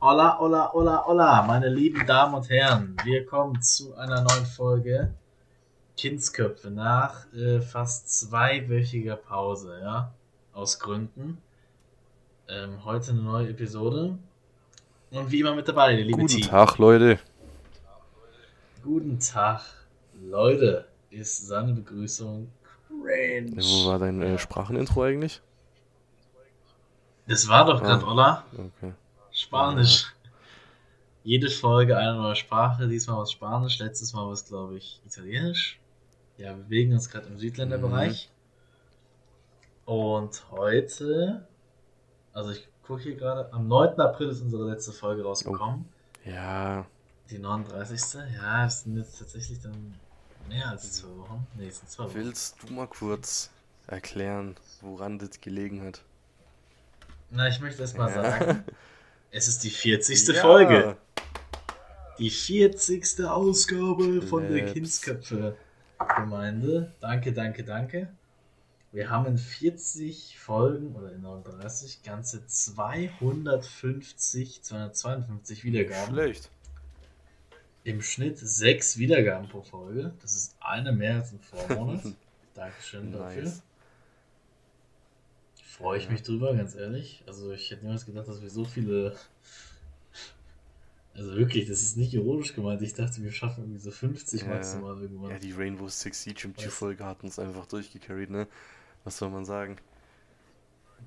Hola, hola, hola, hola, meine lieben Damen und Herren. Wir kommen zu einer neuen Folge Kindsköpfe nach äh, fast zweiwöchiger Pause, ja, aus Gründen. Ähm, heute eine neue Episode. Und wie immer mit dabei, der liebe Guten Team. Tag, Leute. Guten Tag, Leute, ist seine Begrüßung cringe. Wo war dein äh, Sprachenintro eigentlich? Das war doch gerade, Ah. oder? Okay. Spanisch. Jede Folge eine neue Sprache, diesmal was Spanisch, letztes Mal was, glaube ich, Italienisch. Ja, wir bewegen uns gerade im Südländerbereich. Und heute, also ich gucke hier gerade, am 9. April ist unsere letzte Folge rausgekommen. Ja, Die 39. Ja, es sind jetzt tatsächlich dann mehr als zwei Wochen. Nee, es sind zwei Wochen. willst du mal kurz erklären, woran das gelegen hat? Na, ich möchte erst mal Ja. sagen, es ist die 40. Ja. Folge. Die 40. Ausgabe von der Claps. Kindsköpfe-Gemeinde. Danke, danke, danke. Wir haben in 40 Folgen oder in 39 ganze 250, 252 Wiedergaben. Schlecht. Im Schnitt sechs Wiedergaben pro Folge. Das ist eine mehr als im Vormonat. Dankeschön dafür. Freue ich Ja. mich drüber, ganz ehrlich. Also ich hätte niemals gedacht, dass wir so viele. Also wirklich, das ist nicht ironisch gemeint. Ich dachte, wir schaffen irgendwie so 50 Ja. maximal irgendwann. Ja, die Rainbow Six Siege im Weiß. Q-Folge hat uns einfach durchgecarried, ne? Was soll man sagen?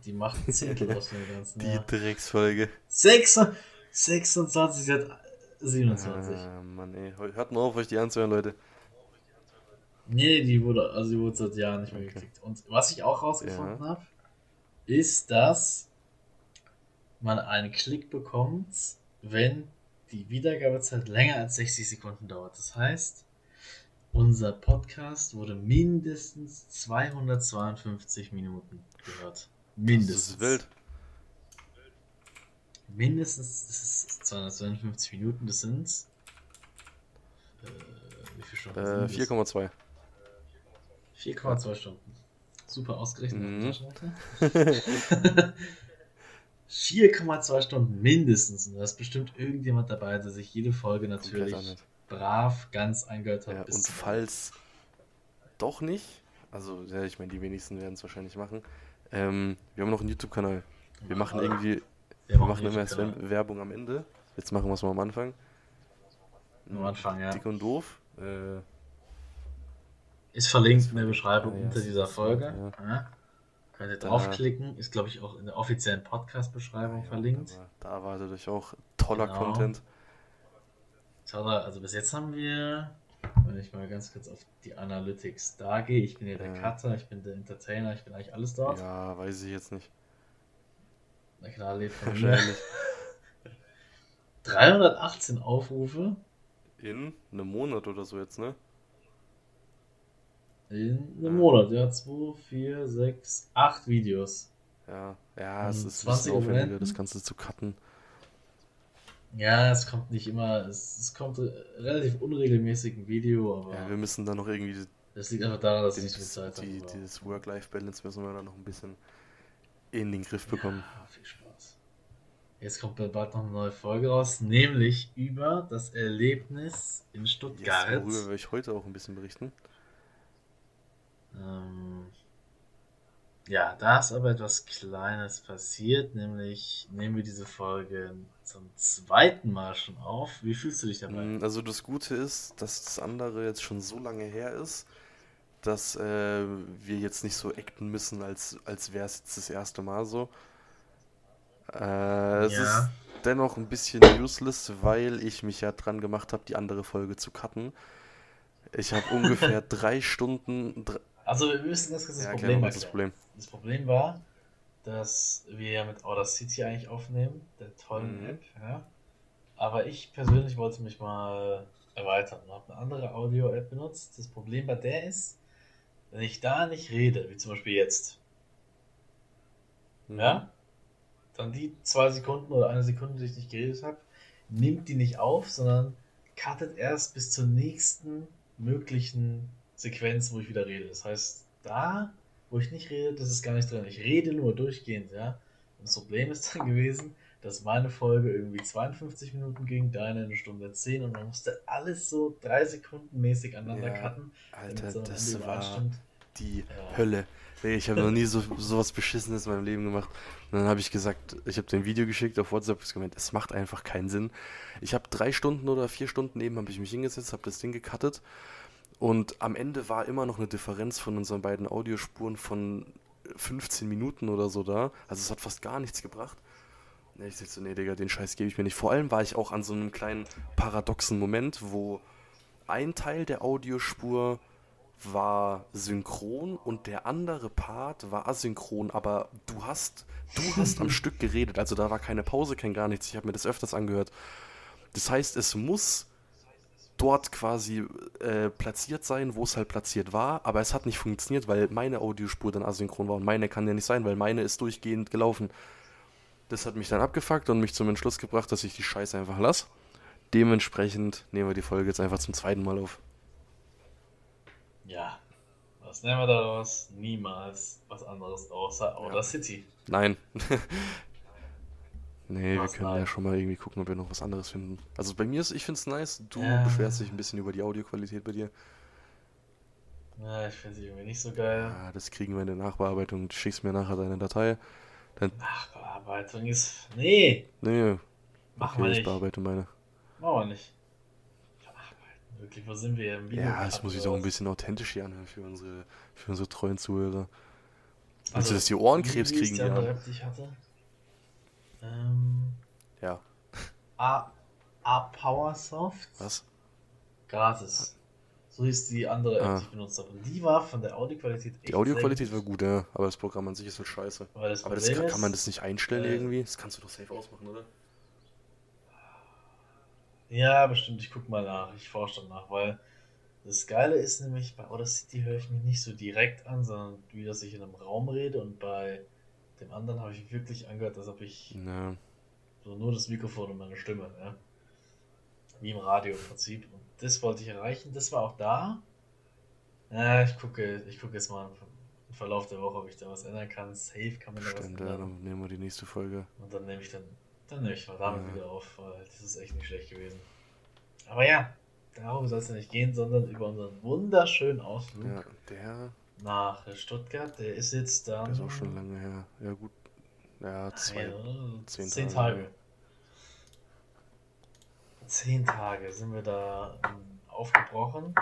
Die macht ein Zehntel aus dem ganzen Die Jahr. Drecksfolge. 6, 26 seit 27. Ah, Mann, ey. Hört mal auf, euch die anzuhören, Leute. Nee, die wurde, also die wurde seit Jahren nicht mehr Okay. geklickt. Und was ich auch rausgefunden habe, ist, dass man einen Klick bekommt, wenn die Wiedergabezeit länger als 60 Sekunden dauert. Das heißt, unser Podcast wurde mindestens 252 Minuten gehört. Mindestens. Das ist wild. Mindestens das ist 252 Minuten, das sind. Äh, wie viele Stunden? Äh, sind das? 4,2. 4,2 Stunden. Super ausgerechnet. Mhm. Taschenrechner. 4,2 Stunden mindestens. Und da ist bestimmt irgendjemand dabei, der sich jede Folge natürlich brav ganz eingehört hat. Ja, und falls doch nicht, also ja, ich meine, die wenigsten werden es wahrscheinlich machen. Ähm, wir haben noch einen YouTube-Kanal. Wir machen irgendwie, wir wir machen immer erst. Werbung am Ende. Jetzt machen wir es mal am Anfang. Am Anfang, ja. Dick und doof. Äh, Ist verlinkt in der Beschreibung Ja, unter es dieser Folge. ja. Ja. Könnt ihr draufklicken. Ist, glaube ich, auch in der offiziellen Podcast-Beschreibung verlinkt. Da erwartet euch auch toller Genau. Content. Tada, also bis jetzt haben wir, wenn ich mal ganz kurz auf die Analytics da gehe, ich bin ja der. Cutter, ich bin der Entertainer, ich bin eigentlich alles dort. Ja, weiß ich jetzt nicht. Na klar, lebt von mir. Wahrscheinlich. 318 Aufrufe In einem Monat oder so jetzt, ne? In einem. Monat. Ja, 2, 4, 6, 8 Videos. Ja, ja, es Ähm, ist ein 20 bisschen aufwendiger, Abonnenten. das Ganze zu cutten. Ja, es kommt nicht immer, es, es kommt relativ unregelmäßig ein Video, aber Ja, wir müssen dann noch irgendwie das liegt einfach daran, dass ich nicht viel Zeit habe. die, dieses Work-Life-Balance müssen wir dann noch ein bisschen in den Griff bekommen. Ja, viel Spaß. Jetzt kommt bald noch eine neue Folge raus, nämlich über das Erlebnis in Stuttgart. worüber werde ich heute auch ein bisschen berichten. Ähm, ja, da ist aber etwas Kleines passiert, nämlich nehmen wir diese Folge zum zweiten Mal schon auf. Wie fühlst du dich dabei? Mm, Also das Gute ist, dass das andere jetzt schon so lange her ist, dass äh, wir jetzt nicht so acten müssen, als, als wäre es jetzt das erste Mal so. Äh, es Ja. ist dennoch ein bisschen useless, weil ich mich ja dran gemacht habe, die andere Folge zu cutten. Ich habe ungefähr drei Stunden. Also wir müssen das, das ja, Problem ist das erklären. Problem? Das Problem war, dass wir ja mit Audacity eigentlich aufnehmen, der tollen Mhm. App, ja. Aber ich persönlich wollte mich mal erweitern und habe eine andere Audio-App benutzt. Das Problem bei der ist, wenn ich da nicht rede, wie zum Beispiel jetzt, Mhm. ja, dann die zwei Sekunden oder eine Sekunde, die ich nicht geredet habe, nimmt die nicht auf, sondern cuttet erst bis zur nächsten möglichen Sequenz, wo ich wieder rede. Das heißt, da, wo ich nicht rede, das ist gar nicht drin. Ich rede nur durchgehend, ja. Und das Problem ist dann gewesen, dass meine Folge irgendwie 52 Minuten ging, deine eine Stunde 10 und man musste alles so drei Sekunden mäßig aneinander ja, cutten. Alter, so das war die ja. Hölle. Ich habe noch nie so sowas Beschissenes in meinem Leben gemacht. Und dann habe ich gesagt, ich habe dem Video geschickt auf WhatsApp, gemeint, es macht einfach keinen Sinn. Ich habe drei Stunden oder vier Stunden eben habe ich mich hingesetzt, habe das Ding gecuttet und am Ende war immer noch eine Differenz von unseren beiden Audiospuren von 15 Minuten oder so da. Also es hat fast gar nichts gebracht. Ich dachte so, nee, Digga, den Scheiß gebe ich mir nicht. Vor allem war ich auch an so einem kleinen paradoxen Moment, wo ein Teil der Audiospur war synchron und der andere Part war asynchron, aber du hast, du hast am Stück geredet, also da war keine Pause, kein gar nichts. Ich habe mir das öfters angehört. Das heißt, es muss dort quasi äh, platziert sein, wo es halt platziert war, aber es hat nicht funktioniert, weil meine Audiospur dann asynchron war und meine kann ja nicht sein, weil meine ist durchgehend gelaufen. Das hat mich dann abgefuckt und mich zum Entschluss gebracht, dass ich die Scheiße einfach lasse. Dementsprechend nehmen wir die Folge jetzt einfach zum zweiten Mal auf. Ja, was nehmen wir daraus? Niemals was anderes außer Outer ja. City. Nein. Nee, wir können ja schon mal irgendwie gucken, ob wir noch was anderes finden. Also bei mir ist, ich finde es nice. Du ja. beschwerst dich ein bisschen über die Audioqualität bei dir. Ja, ich finde sie irgendwie nicht so geil. Ja, das kriegen wir in der Nachbearbeitung. Du schickst mir nachher deine Datei. Dann Nachbearbeitung ist. Nee! Nee. Machen okay, wir nicht. Ich bearbeite meine. Machen wir nicht. Wirklich, wo sind wir hier im Video? Ja, es muss sich auch ein bisschen authentisch hier anhören für unsere, für unsere treuen Zuhörer. Also, also dass die Ohrenkrebs kriegen, ja. Ich hatte. Ähm, ja. A, A Powersoft. Was? Gratis. So hieß die andere App, ah. die ich benutzt habe. Und die war von der Audioqualität echt Die Audioqualität war gut, ja. Aber das Programm an sich ist halt scheiße. aber das kann, kann, man das nicht einstellen äh, irgendwie? Das kannst du doch safe ausmachen, oder? Ja, bestimmt. Ich guck mal nach. Ich forsche danach, weil das Geile ist nämlich, bei Audacity höre ich mich nicht so direkt an, sondern wie dass ich in einem Raum rede und bei dem anderen habe ich wirklich angehört, als ob ich ja. so nur das Mikrofon und meine Stimme, ja. Wie im Radio im Prinzip. Und das wollte ich erreichen. Das war auch da. Ja, ich gucke, ich gucke jetzt mal im Verlauf der Woche, ob ich da was ändern kann. Safe kann man da Stimmt, was ändern. Ja, dann nehmen wir die nächste Folge. Und dann nehme ich dann dann nehme ich mal damit ja. wieder auf, weil das ist echt nicht schlecht gewesen. Aber ja, darum soll es ja nicht gehen, sondern über unseren wunderschönen Ausflug ja, der nach Stuttgart. Der ist jetzt dann. Der ist auch schon lange her. Ja, gut. Ja, zwei, ja, zehn, zehn Tage. Tage. Zehn Tage sind wir da ähm, aufgebrochen.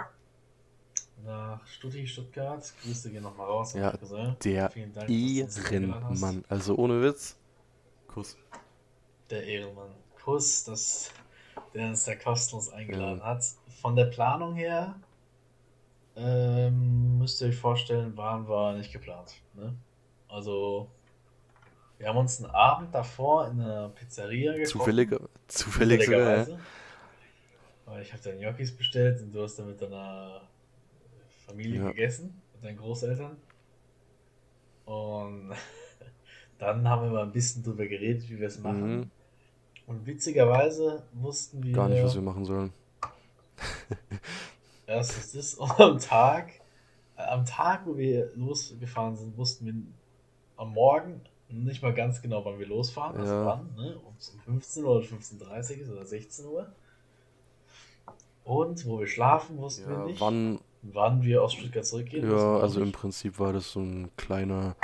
Nach Stutti, Stuttgart. Grüße gehen nochmal raus. Ja, der Ehrenmann. Also ohne Witz. Kuss der Ehrenmann. Kuss, das, der uns da kostenlos eingeladen ja. hat. Von der Planung her ähm, müsst ihr euch vorstellen, waren wir nicht geplant. Ne? Also, wir haben uns einen Abend davor in einer Pizzeria getroffen. Zufällig, zufällig sogar, ja. Weil ich habe dann Gnocchis bestellt und du hast dann mit deiner Familie ja. gegessen, mit deinen Großeltern. Und dann haben wir mal ein bisschen drüber geredet, wie wir es machen. Mhm. Und witzigerweise wussten wir. Gar nicht, was wir machen sollen. Erstens das und am Tag, am Tag, wo wir losgefahren sind, wussten wir am Morgen nicht mal ganz genau, wann wir losfahren. Also ja. wann, ne? Ob es um 15 Uhr oder 15.30 Uhr ist oder 16 Uhr. Und wo wir schlafen, wussten ja, wir nicht. Wann, wann wir aus Stuttgart zurückgehen. Ja, also im Prinzip war das so ein kleiner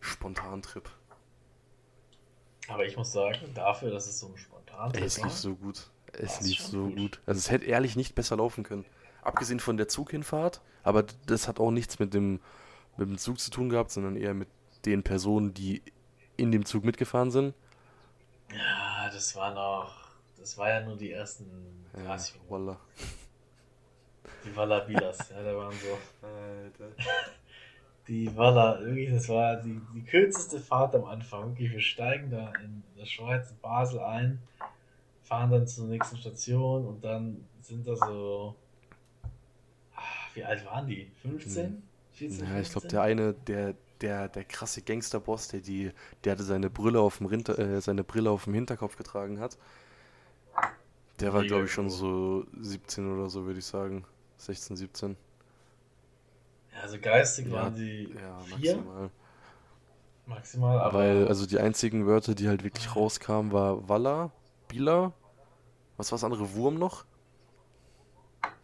Spontantrip. Aber ich muss sagen, dafür, dass es so ein spontan Ey, Es lief so gut. Es lief so gut. gut. Also es hätte ehrlich nicht besser laufen können. Abgesehen von der Zughinfahrt, aber das hat auch nichts mit dem, mit dem Zug zu tun gehabt, sondern eher mit den Personen, die in dem Zug mitgefahren sind. Ja, das war noch. Das war ja nur die ersten 30 ja, Minuten. Walla. Die Wallabilas, ja, da waren so. Alter. die war da, wirklich, das war die, die kürzeste Fahrt am Anfang. Wirklich, wir steigen da in der Schweiz, in Basel ein, fahren dann zur nächsten Station und dann sind da so. Ah, wie alt waren die? 15? 14? Ja, ich glaube, der eine, der, der, der krasse Gangsterboss, der, die, der hatte seine Brille auf dem, Rinter, äh, seine Brille auf dem Hinterkopf getragen hat. Der war, glaube ich, schon so 17 oder so, würde ich sagen. 16, 17. Also geistig ja, waren sie ja, vier. Maximal. Maximal, aber. Weil, also die einzigen Wörter, die halt wirklich rauskamen, war Walla, Bila, was war das andere? Wurm noch?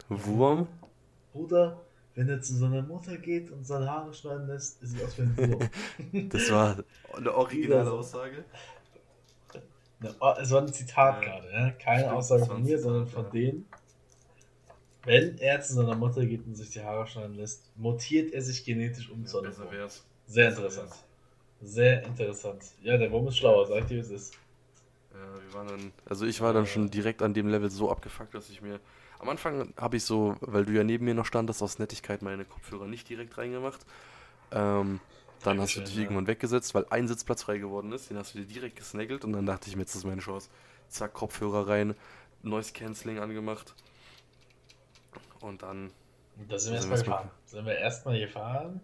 Wurm? Bruder, wenn er zu seiner Mutter geht und seine Haare schneiden lässt, ist es aus wie ein Wurm. das war eine originale Aussage. Es war ein Zitat ja. gerade, ne? keine Stimmt, Aussage von mir, sondern von ja. denen. Wenn er zu seiner Mutter geht und sich die Haare schneiden lässt, mutiert er sich genetisch um ja, zu einer Sehr interessant. Sehr interessant. Ja, der Wurm ist schlauer, sag ich dir, wie es ist. Ja, wir waren dann, also ich war dann schon direkt an dem Level so abgefuckt, dass ich mir. Am Anfang habe ich so, weil du ja neben mir noch standest, aus Nettigkeit meine Kopfhörer nicht direkt reingemacht. Ähm, dann hast du dich irgendwann weggesetzt, weil ein Sitzplatz frei geworden ist. Den hast du dir direkt gesnaggelt und dann dachte ich mir, jetzt ist meine Chance. Zack, Kopfhörer rein, Noise Cancelling angemacht. Und dann. Da sind wir erstmal gefahren. Sind wir erstmal gefahren.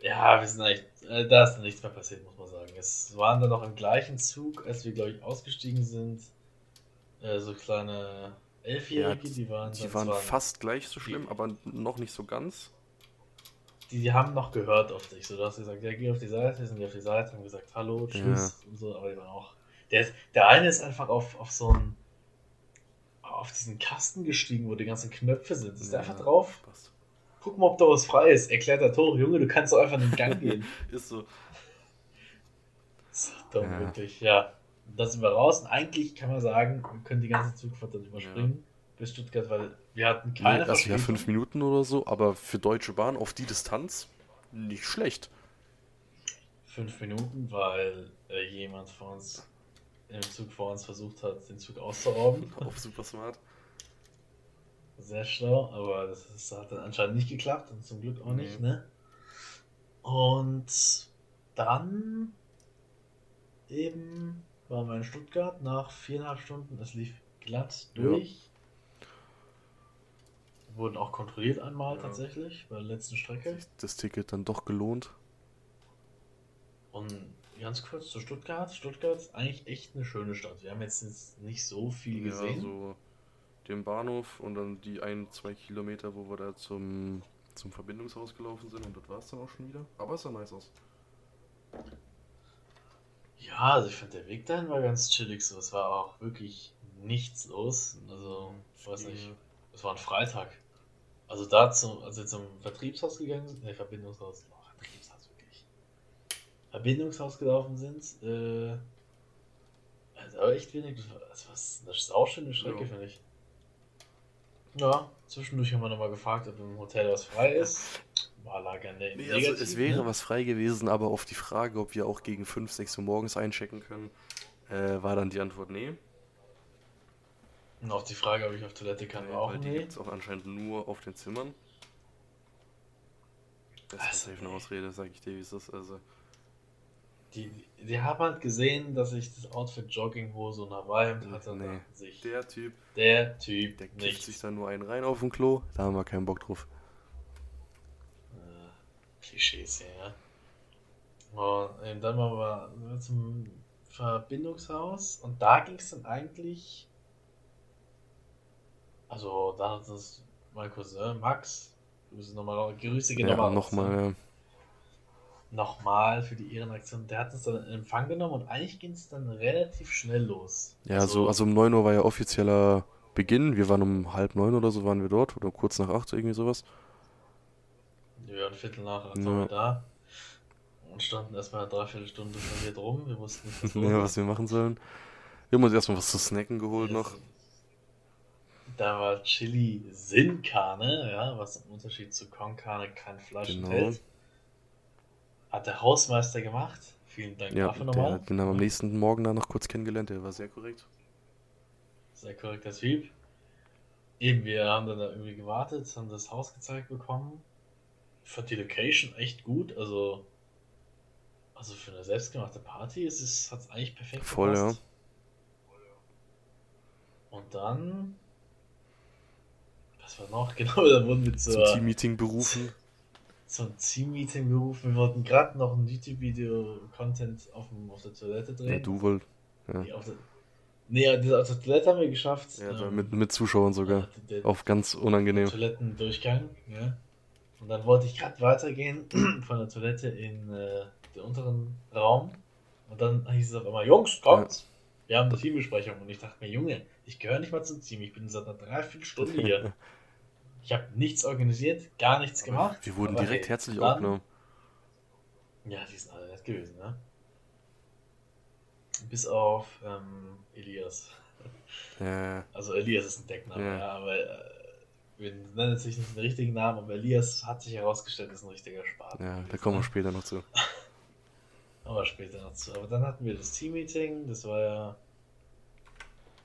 Ja, wir sind eigentlich. Äh, da ist nichts mehr passiert, muss man sagen. Es waren dann noch im gleichen Zug, als wir, glaube ich, ausgestiegen sind. Äh, so kleine Elfjährige, ja, die waren. Die waren fast gleich so schlimm, aber noch nicht so ganz die, die haben noch gehört auf dich. So, du hast gesagt, ja, geh auf die Seite, wir sind die auf die Seite, haben gesagt, hallo, tschüss ja. und so, aber die waren auch. Der, der eine ist einfach auf, auf so einen, auf diesen Kasten gestiegen, wo die ganzen Knöpfe sind. Ist ja, der einfach drauf? Passt. Guck mal, ob da was frei ist. Erklärt der Tore, Junge, du kannst doch einfach in den Gang gehen. ist so. So dumm, ja. wirklich, ja. Da sind wir raus und eigentlich kann man sagen, wir können die ganze Zugfahrt dann überspringen. Ja bis Stuttgart, weil wir hatten keine nee, Also ja, fünf Minuten oder so, aber für Deutsche Bahn auf die Distanz nicht schlecht. Fünf Minuten, weil äh, jemand vor uns im Zug vor uns versucht hat, den Zug auszurauben. Auf super smart. Sehr schlau, aber das, ist, hat dann anscheinend nicht geklappt und zum Glück auch nee. nicht, ne? Und dann eben waren wir in Stuttgart nach viereinhalb Stunden. Es lief glatt durch. Ja wurden auch kontrolliert einmal ja. tatsächlich bei der letzten Strecke. Das Ticket dann doch gelohnt. Und ganz kurz zu Stuttgart. Stuttgart ist eigentlich echt eine schöne Stadt. Wir haben jetzt nicht so viel gesehen. Ja, so den Bahnhof und dann die ein, zwei Kilometer, wo wir da zum, zum Verbindungshaus gelaufen sind und das war es dann auch schon wieder. Aber es sah nice aus. Ja, also ich fand der Weg dahin war ganz chillig so. Es war auch wirklich nichts los. Also, ich weiß nicht. Es war ein Freitag. Also da zum, also zum Vertriebshaus gegangen sind, ne, Verbindungshaus, oh, Vertriebshaus wirklich. Verbindungshaus gelaufen sind, äh, also echt wenig, das, was, das ist auch schon eine Strecke, ja. finde ich. Ja, zwischendurch haben wir nochmal gefragt, ob im Hotel was frei ist. War Lager nee, nee, also es wäre ne? was frei gewesen, aber auf die Frage, ob wir auch gegen 5, 6 Uhr morgens einchecken können, äh, war dann die Antwort nee. Und auch die Frage, ob ich auf Toilette kann, nee, auch weil die gibt es auch anscheinend nur auf den Zimmern. Das ist also, eine Ausrede, sag ich dir, wie es ist. Also. Die, die haben halt gesehen, dass ich das Outfit Jogginghose und Hawaii hatte. Nee, sich der Typ. Der Typ. Der kippt sich dann nur einen rein auf dem Klo. Da haben wir keinen Bock drauf. Klischees, ja. Und eben dann waren wir zum Verbindungshaus und da ging es dann eigentlich also, da hat es mein Cousin Max. Grüße nochmal, Grüße gehen ja, nochmal. Nochmal, ja. Nochmal für die Ehrenaktion. Der hat uns dann in Empfang genommen und eigentlich ging es dann relativ schnell los. Ja, also, so, also um 9 Uhr war ja offizieller Beginn. Wir waren um halb neun oder so waren wir dort oder kurz nach acht, irgendwie sowas. Wir waren Viertel nach acht ja. da und standen erstmal eine Dreiviertelstunde von hier drum. Wir wussten nicht, was, ja, was wir machen sollen. Wir haben uns erstmal was zu snacken geholt ja, noch. Da war Chili Sinnkarne, ja, was im Unterschied zu Konkarne kein Fleisch genau. enthält. Hat der Hausmeister gemacht. Vielen Dank ja, dafür nochmal. Den haben wir am nächsten Morgen dann noch kurz kennengelernt, der war sehr korrekt. Sehr korrekter Typ. Eben, wir haben dann da irgendwie gewartet, haben das Haus gezeigt bekommen. Fand die Location echt gut, also also für eine selbstgemachte Party ist es, hat es eigentlich perfekt Voll, gepasst. ja. Und dann was war noch? Genau, da wurden wir zur, zum Team-Meeting berufen. Zum Team-Meeting berufen. Wir wollten gerade noch ein YouTube-Video-Content auf, auf der Toilette drehen. Ja, du wolltest. Ja. Nee, auf der, nee, auf der Toilette haben wir geschafft. Ja, ähm, mit, mit Zuschauern sogar. Der, auf ganz unangenehm. Toilettendurchgang, ja. Und dann wollte ich gerade weitergehen von der Toilette in, äh, den unteren Raum. Und dann hieß es auf einmal, Jungs, kommt, ja. wir haben eine Teambesprechung. Und ich dachte mir, Junge, ich gehöre nicht mal zum Team, ich bin seit einer Dreiviertelstunde hier. ich habe nichts organisiert, gar nichts gemacht. Wir wurden direkt hey, herzlich dann, aufgenommen. Ja, die sind alle nett gewesen, ne? Bis auf ähm, Elias. Ja. Also Elias ist ein Deckname, ja, ja aber äh, wir nennen jetzt nicht den richtigen Namen, aber Elias hat sich herausgestellt, ist ein richtiger Spaten. Ja, da kommen wir später noch zu. aber später noch zu. Aber dann hatten wir das Team-Meeting, das war ja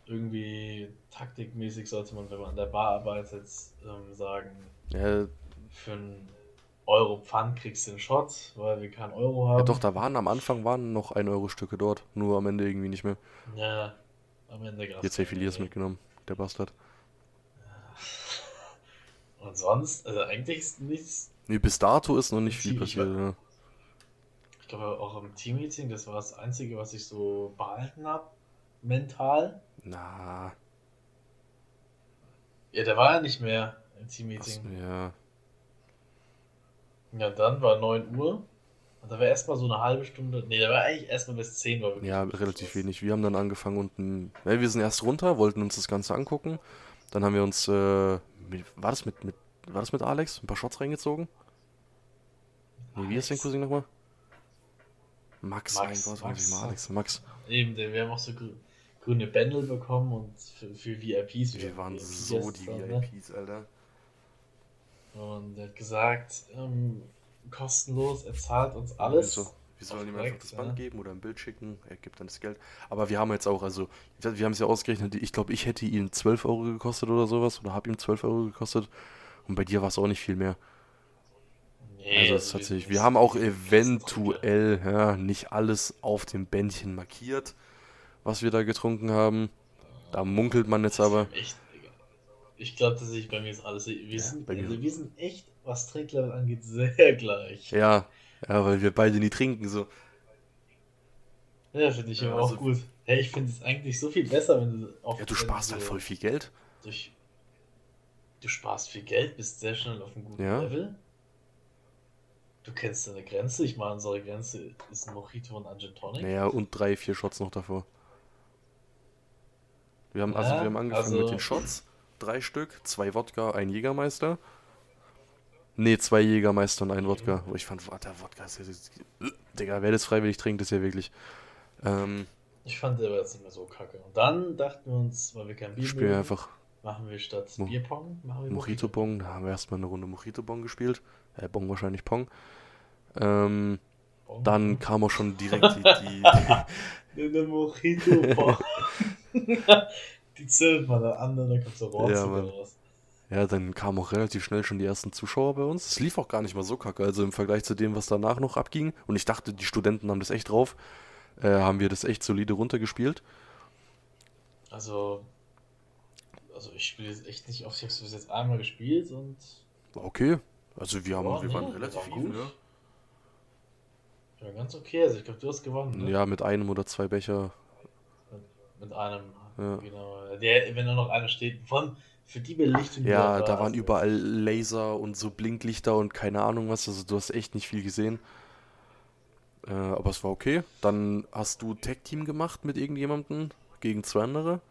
irgendwie taktikmäßig sollte man, wenn man an der Bar arbeitet, ähm, sagen, ja. für einen Euro Pfand kriegst du einen Shot, weil wir keinen Euro haben. Ja, doch, da waren am Anfang waren noch 1 Euro Stücke dort, nur am Ende irgendwie nicht mehr. Ja, am Ende gab Jetzt hat Elias mitgenommen, der Bastard. Und sonst, also eigentlich ist nichts. Nee, bis dato ist noch nicht viel passiert, ja. Ich glaube auch im Team-Meeting, das war das Einzige, was ich so behalten habe, mental. Na. Ja, der war ja nicht mehr im Team-Meeting. Ja. Ja, dann war 9 Uhr. Und da war erstmal so eine halbe Stunde. Nee, da war eigentlich erstmal bis 10 Uhr. Ja, relativ was. wenig. Wir haben dann angefangen unten. Ja, wir sind erst runter, wollten uns das Ganze angucken. Dann haben wir uns. Äh, war das mit, mit. War das mit Alex? Ein paar Shots reingezogen? Nee, wie ist dein Cousin nochmal? Max, Max, Gott, Max. Mal Alex, Max. Eben, wir haben auch so grüne Bändel bekommen und für, für VIPs. Wir, wir waren VIPs so die VIPs, ne? Alter. Und er hat gesagt, ähm, kostenlos, er zahlt uns alles. Wieso? Wir sollen ihm einfach das Band ja. geben oder ein Bild schicken, er gibt dann das Geld. Aber wir haben jetzt auch, also, wir haben es ja ausgerechnet, ich glaube, ich hätte ihn 12 Euro gekostet oder sowas, oder habe ihm 12 Euro gekostet. Und bei dir war es auch nicht viel mehr. Nee, also, es hat sich, wir haben auch eventuell ja, nicht alles auf dem Bändchen markiert, was wir da getrunken haben. Da munkelt man jetzt aber. Echt ich glaube tatsächlich, bei mir ist alles. Wir, ja, sind, also wir sind echt, was Trinklevel angeht, sehr gleich. Ja, ja, weil wir beide nie trinken, so. Ja, finde ich ja, aber also, auch gut. Hey, ich finde es eigentlich so viel besser, wenn du auf. Ja, du sparst halt voll viel Geld. Durch, du sparst viel Geld, bist sehr schnell auf einem guten ja. Level. Du kennst deine Grenze. Ich meine, unsere Grenze ist ein Mojito und ein Gin Tonic. Naja, und drei, vier Shots noch davor. Wir haben, also, ja, also wir haben angefangen also, mit den Shots drei Stück, zwei Wodka, ein Jägermeister. Ne, zwei Jägermeister und ein Wodka. Wo ich fand, der Wodka ist ja. Digga, wer das freiwillig trinkt, ist ja wirklich. Ähm, ich fand der war jetzt nicht mehr so kacke. Und dann dachten wir uns, weil wir kein Bier spielen einfach. Machen wir statt Mo Bierpong, Mojito-Pong. Da haben wir erstmal eine Runde Mojito-Pong gespielt. Äh, Bong wahrscheinlich Pong. Ähm, Bong. Dann kam auch schon direkt die. die eine Mojito-Pong. die zählt man an, dann kommt so. Ja, raus. Ja, dann kamen auch relativ schnell schon die ersten Zuschauer bei uns. Es lief auch gar nicht mal so kacke. Also im Vergleich zu dem, was danach noch abging. Und ich dachte, die Studenten haben das echt drauf. Äh, haben wir das echt solide runtergespielt. Also, also ich spiele jetzt echt nicht oft. Ich habe es bis jetzt einmal gespielt und. Okay. Also wir haben, oh, wir nee, waren relativ gut. Ja. Ja, ganz okay. Also ich glaube, du hast gewonnen. Ne? Ja, mit einem oder zwei Becher. Mit, mit einem ja. Genau. Der, wenn da noch einer steht, von für die Belichtung. Ja, da, waren überall Laser und so Blinklichter und keine Ahnung was. Also du hast echt nicht viel gesehen. Äh, aber es war okay. Dann hast du Tag Team gemacht mit irgendjemandem gegen zwei andere.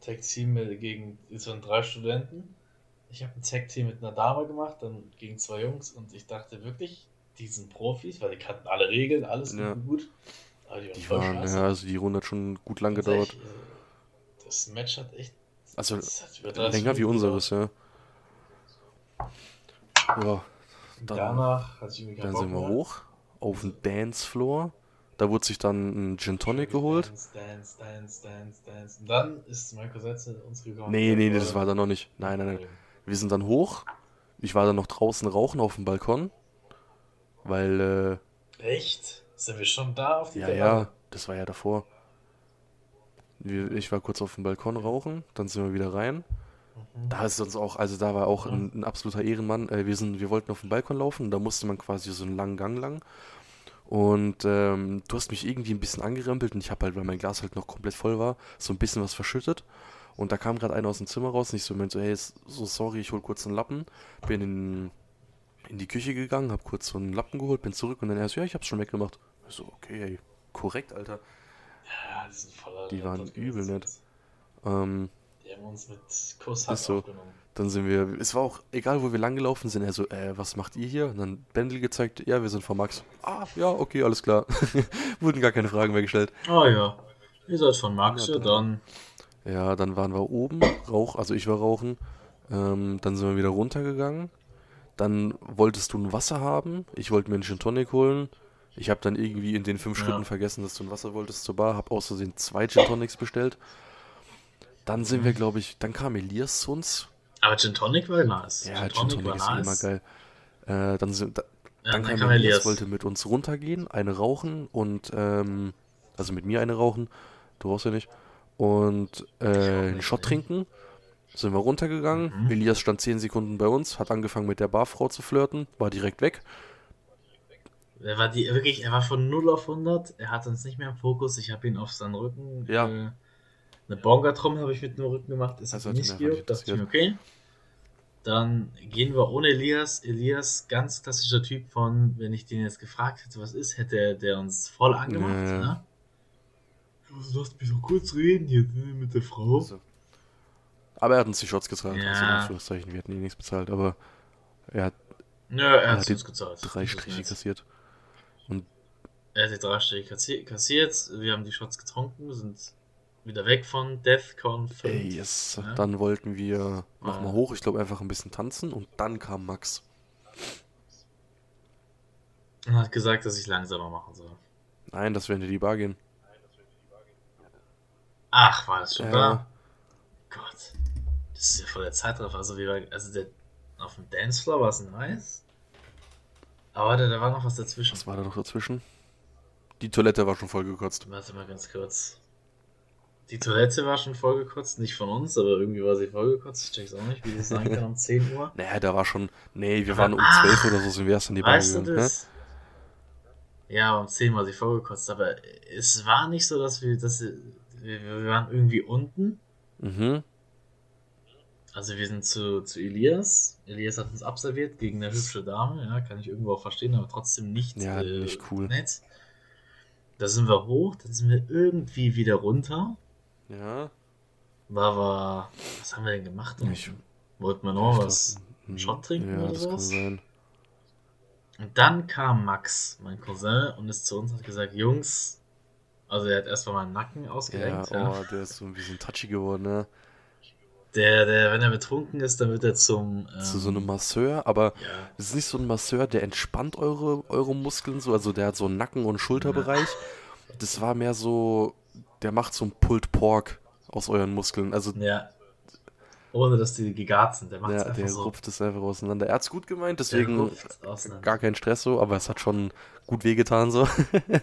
Tag Team gegen so drei Studenten. Ich habe ein Tag Team mit einer Dame gemacht, dann gegen zwei Jungs und ich dachte wirklich, die sind Profis, weil die kannten alle Regeln, alles ja. gut. Aber die, die waren, ja, also die Runde hat schon gut lang gedauert. Äh, das Match hat echt. Also länger wie unseres, ja. Ja. Dann, Danach Dann sind wir hoch auf den Dancefloor. Da wurde sich dann ein Gin Tonic geholt. Dance, dance, dance, dance. Und dann ist Michael Setze uns gekommen. Nee, nee, nee, das war da noch nicht. Nein, nein, nein. Wir sind dann hoch. Ich war dann noch draußen rauchen auf dem Balkon. Weil, äh, Echt? Sind wir schon da auf die Ja, ja, das war ja davor. Ich war kurz auf dem Balkon rauchen, dann sind wir wieder rein. Mhm. Da ist uns auch, also da war auch ein, ein absoluter Ehrenmann. Äh, wir, sind, wir wollten auf dem Balkon laufen, da musste man quasi so einen langen Gang lang. Und ähm, du hast mich irgendwie ein bisschen angerempelt und ich habe halt, weil mein Glas halt noch komplett voll war, so ein bisschen was verschüttet. Und da kam gerade einer aus dem Zimmer raus und ich so meinte so, hey, so sorry, ich hol kurz einen Lappen. Bin in in die Küche gegangen, hab kurz so einen Lappen geholt, bin zurück und dann erst, ja, ich hab's schon weggemacht. Ich so, okay, ey, korrekt, Alter. Ja, die sind voller. Die waren übel nett. Ähm, die haben uns mit Kusshand so. aufgenommen. Dann sind wir, es war auch egal, wo wir langgelaufen sind, er so, äh, was macht ihr hier? Und dann Bändel gezeigt, ja, wir sind von Max. Ah, ja, okay, alles klar. Wurden gar keine Fragen mehr gestellt. Ah ja, ihr seid von Max, ja, dann. Ja, dann waren wir oben, Rauch, also ich war rauchen. Ähm, dann sind wir wieder runtergegangen. Dann wolltest du ein Wasser haben. Ich wollte mir einen Gin Tonic holen. Ich habe dann irgendwie in den fünf ja. Schritten vergessen, dass du ein Wasser wolltest zur Bar. Hab außerdem zwei Gin Tonics bestellt. Dann sind wir, mhm. glaube ich, dann kam Elias zu uns. Aber Gin Tonic war nice. Ja, Gin, Tonic, ist nice. immer geil. Äh, dann sind, da, ja, dann, dann kam Elias, Elias, wollte mit uns runtergehen, eine rauchen und, ähm, also mit mir eine rauchen. Du brauchst ja nicht. Und äh, einen Shot trinken. Sind wir runtergegangen. Mhm. Elias stand 10 Sekunden bei uns, hat angefangen mit der Barfrau zu flirten, war direkt weg. Er war die, wirklich, er war von 0 auf 100. Er hat uns nicht mehr im Fokus. Ich habe ihn auf seinen Rücken ja. äh, eine Bonga-Trommel habe ich mit dem Rücken gemacht, ist also nicht gejuckt. Dachte ich mir, okay. Dann gehen wir ohne Elias. Elias, ganz klassischer Typ von, wenn ich den jetzt gefragt hätte, was ist, hätte er der uns voll angemacht. Ja. Ne? Also lasst mich so kurz reden hier ne, mit der Frau. Also. Aber er hat uns die Shots gezahlt. Ja. Also in Anführungszeichen, wir hatten ihn nichts bezahlt, aber er hat, ja, er, er hat uns gezahlt. drei Striche kassiert. Er hat die Striche kassiert, wir haben die Shots getrunken, sind wieder weg von DEFCON 5. Ey, yes. Ja? Dann wollten wir nochmal hoch, ich glaube einfach ein bisschen tanzen und dann kam Max. Und hat gesagt, dass ich langsamer machen soll. Nein, dass wir in die Bar gehen. Ach, war das schon ja. da? Gott. Das ist ja voll der Zeitraff. Also, wir waren, also der, auf dem Dancefloor war es nice. Aber da, da war noch was dazwischen. Was war da noch dazwischen? Die Toilette war schon voll gekotzt. Warte mal ganz kurz. Die Toilette war schon vollgekotzt, nicht von uns, aber irgendwie war sie vollgekotzt. Ich check's auch nicht, wie das sein kann um 10 Uhr. Naja, da war schon. Nee, wir waren um ah, 12 oder so, sind wir erst in die Bar gegangen. Du das? Ne? Ja, um 10 war sie vollgekotzt, aber es war nicht so, dass wir, dass wir, wir waren irgendwie unten. Mhm. Also wir sind zu, zu Elias. Elias hat uns abserviert gegen eine hübsche Dame, ja, kann ich irgendwo auch verstehen, aber trotzdem nicht, ja, äh, nicht cool. nett. Da sind wir hoch, dann sind wir irgendwie wieder runter. Ja. War wir. Was haben wir denn gemacht? Ich, Wollten wir noch was? Einen Shot trinken ja, oder sowas? Und dann kam Max, mein Cousin, und ist zu uns und hat gesagt: Jungs, also er hat erstmal meinen Nacken ausgerenkt. Ja, oh, der ist so ein bisschen touchy geworden, ne? Der, der, wenn er betrunken ist, dann wird er zum. Ähm, zu so einem Masseur, aber ja. es ist nicht so ein Masseur, der entspannt eure, eure Muskeln so, also der hat so einen Nacken- und Schulterbereich. Ja. Das war mehr so, der macht so ein Pulled Pork aus euren Muskeln. Also ja. Ohne dass die gegart sind. Der macht ja, einfach der so. rupft es einfach auseinander. Er hat es gut gemeint, deswegen gar kein Stress so, aber es hat schon gut wehgetan so. hat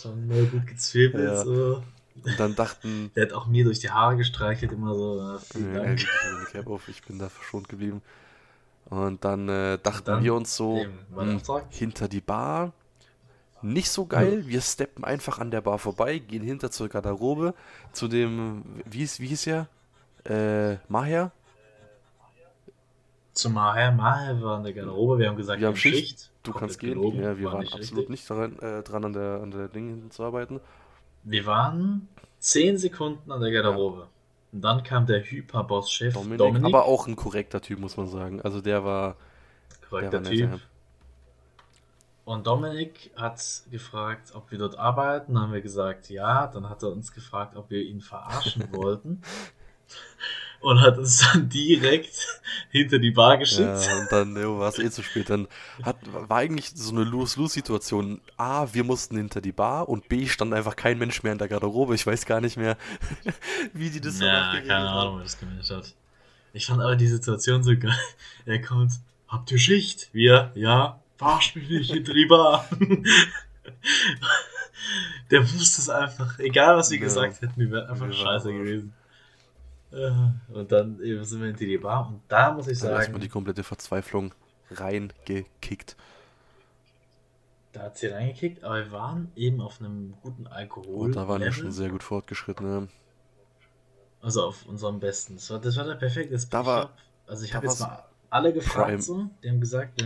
schon mal gut gezwirbelt ja. so. Und dann dachten. Der hat auch mir durch die Haare gestreichelt, immer so. Vielen Dank. Ja, Cap auf, ich bin da verschont geblieben. Und dann äh, dachten dann, wir uns so, mh, hm, hinter die Bar nicht so geil. Wir steppen einfach an der Bar vorbei, gehen hinter zur Garderobe, zu dem, wie hieß, wie hieß er? Äh, Maher? Zu Maher. Maher war in der Garderobe. Wir haben gesagt, wir haben Schicht. Schicht. Du kannst gehen. Gelogen, ja, wir waren nicht absolut richtig. nicht dran, äh, dran, an der, an der Dinge zu arbeiten. Wir waren 10 Sekunden an der Garderobe. Ja. Und dann kam der Hyperboss-Chef Dominik, Dominik, Aber auch ein korrekter Typ, muss man sagen. Also der war. Korrekter der war Typ. Und Dominik hat gefragt, ob wir dort arbeiten. Dann haben wir gesagt, ja. Dann hat er uns gefragt, ob wir ihn verarschen wollten. Und hat uns dann direkt hinter die Bar geschickt. Ja, und dann jo, war es eh zu spät. Dann hat, war eigentlich so eine Lose-Lose-Situation. A, wir mussten hinter die Bar und B, stand einfach kein Mensch mehr in der Garderobe. Ich weiß gar nicht mehr, wie die das Ja, keine Ahnung, wer das gemanagt hat. Ich fand aber die Situation so geil. Er kommt, habt ihr Schicht? Wir, ja, Verarsch mich nicht hinter die Bar. Der wusste es einfach. Egal, was wir ja. gesagt hätten, wir wären einfach wir scheiße gewesen. Und dann eben sind wir hinter die Bar und da muss ich sagen. Da ist die komplette Verzweiflung reingekickt. Da hat sie reingekickt, aber wir waren eben auf einem guten Alkohol. Und da waren wir schon sehr gut fortgeschritten. Also auf unserem besten. Das war, das war der perfekte Da war, Also ich habe jetzt mal alle gefragt, so, die haben gesagt,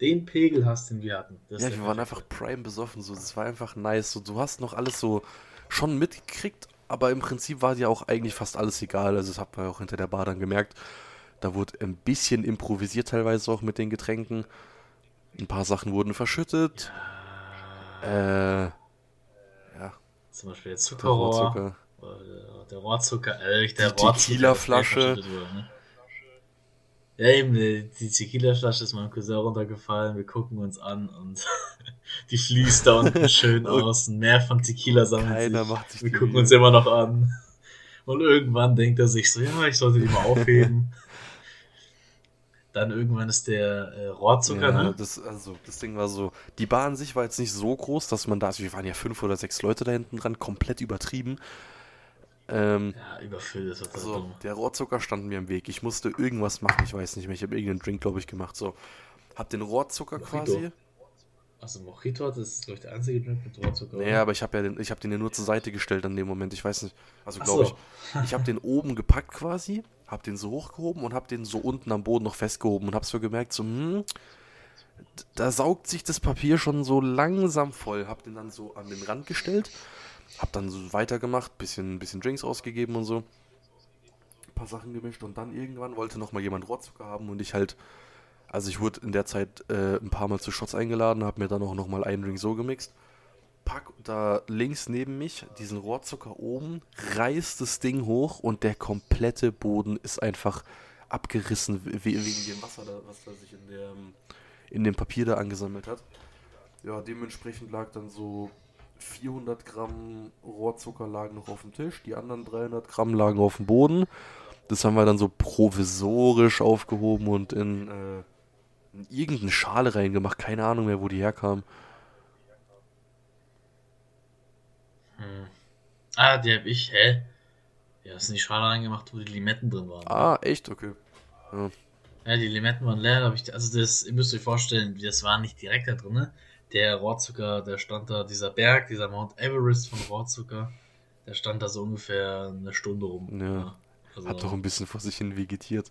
den Pegel hast, den wir hatten. ja, wir waren einfach prime besoffen, so. Das war einfach nice. So, du hast noch alles so schon mitgekriegt, aber im Prinzip war dir auch eigentlich fast alles egal. Also das hat man auch hinter der Bar dann gemerkt. Da wurde ein bisschen improvisiert teilweise auch mit den Getränken. Ein paar Sachen wurden verschüttet. Ja. Äh, ja. Zum Beispiel der Zuckerrohr. Der Rohrzucker. Der Rohrzucker, äh, der Die Tequila-Flasche. Ne? Ja, eben, die, Tequila-Flasche ist meinem Cousin runtergefallen. Wir gucken uns an und die fließt da unten schön aus. Ein Meer von Tequila sammelt Keiner sich. Macht sich Wir gucken uns immer noch an. Und irgendwann denkt er sich so, ja, ich sollte die mal aufheben. Dann irgendwann ist der äh, Rohrzucker, ja, ne? Das, also, das Ding war so, die Bar an sich war jetzt nicht so groß, dass man da, also wir waren ja fünf oder sechs Leute da hinten dran, komplett übertrieben. Ähm, ja, überfüllt ist das so, dumm. Der Rohrzucker stand mir im Weg. Ich musste irgendwas machen, ich weiß nicht mehr. Ich habe irgendeinen Drink, glaube ich, gemacht. So, hab den Rohrzucker Mojito. quasi. Also Mojito, das ist, glaube ich, der einzige Drink mit Rohrzucker. Naja, aber ich habe ja den, ich hab den ja nur zur Seite gestellt an dem Moment. Ich weiß nicht. Also, glaube so. ich. Ich habe den oben gepackt quasi hab den so hochgehoben und hab den so unten am Boden noch festgehoben und hab so gemerkt, so, hm, da saugt sich das Papier schon so langsam voll. Hab den dann so an den Rand gestellt, hab dann so weitergemacht, bisschen, bisschen Drinks ausgegeben und so. Ein paar Sachen gemischt und dann irgendwann wollte noch mal jemand Rohrzucker haben und ich halt, also ich wurde in der Zeit äh, ein paar Mal zu Shots eingeladen, hab mir dann auch noch mal einen Drink so gemixt pack da links neben mich diesen Rohrzucker oben, reißt das Ding hoch und der komplette Boden ist einfach abgerissen wegen dem Wasser, da, was da sich in, der, in dem Papier da angesammelt hat. Ja, dementsprechend lag dann so 400 Gramm Rohrzucker lagen noch auf dem Tisch, die anderen 300 Gramm lagen auf dem Boden. Das haben wir dann so provisorisch aufgehoben und in, äh, in irgendeine Schale reingemacht. Keine Ahnung mehr, wo die herkam. Hm. Ah, die hab ich, hä? Ja, hast in die Schale reingemacht, wo die Limetten drin waren. Ah, echt? Okay. Ja. ja die Limetten waren leer, habe ich. Also das, ihr müsst euch vorstellen, das war nicht direkt da drin. Der Rohrzucker, der stand da, dieser Berg, dieser Mount Everest von Rohrzucker, der stand da so ungefähr eine Stunde rum. Ja. ja. Also, Hat doch ein bisschen vor sich hin vegetiert.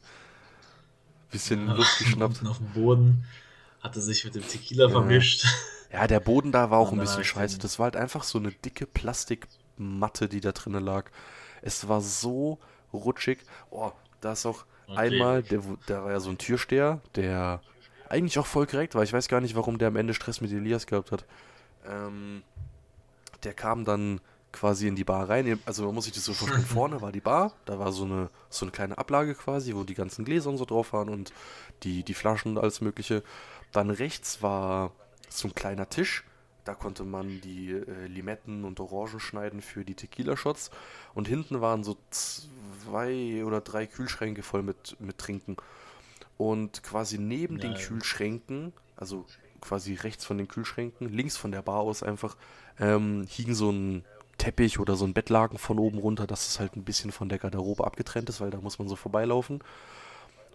Bisschen ja, Luft geschnappt. auf dem Boden, hatte sich mit dem Tequila vermischt. Ja, der Boden da war auch ein bisschen scheiße. Das war halt einfach so eine dicke Plastikmatte, die da drinnen lag. Es war so rutschig. Oh, da ist auch okay. einmal, der, der war ja so ein Türsteher, der eigentlich auch voll korrekt war. Ich weiß gar nicht, warum der am Ende Stress mit Elias gehabt hat. Ähm, der kam dann quasi in die Bar rein. Also man muss sich das so vorstellen, vorne war die Bar, da war so eine, so eine kleine Ablage quasi, wo die ganzen Gläser und so drauf waren und die, die Flaschen und alles mögliche. Dann rechts war so ein kleiner Tisch. Da konnte man die äh, Limetten und Orangen schneiden für die Tequila-Shots. Und hinten waren so zwei oder drei Kühlschränke voll mit, mit Trinken. Und quasi neben Nein. den Kühlschränken, also quasi rechts von den Kühlschränken, links von der Bar aus einfach, ähm, hing so ein Teppich oder so ein Bettlaken von oben runter, dass es halt ein bisschen von der Garderobe abgetrennt ist, weil da muss man so vorbeilaufen.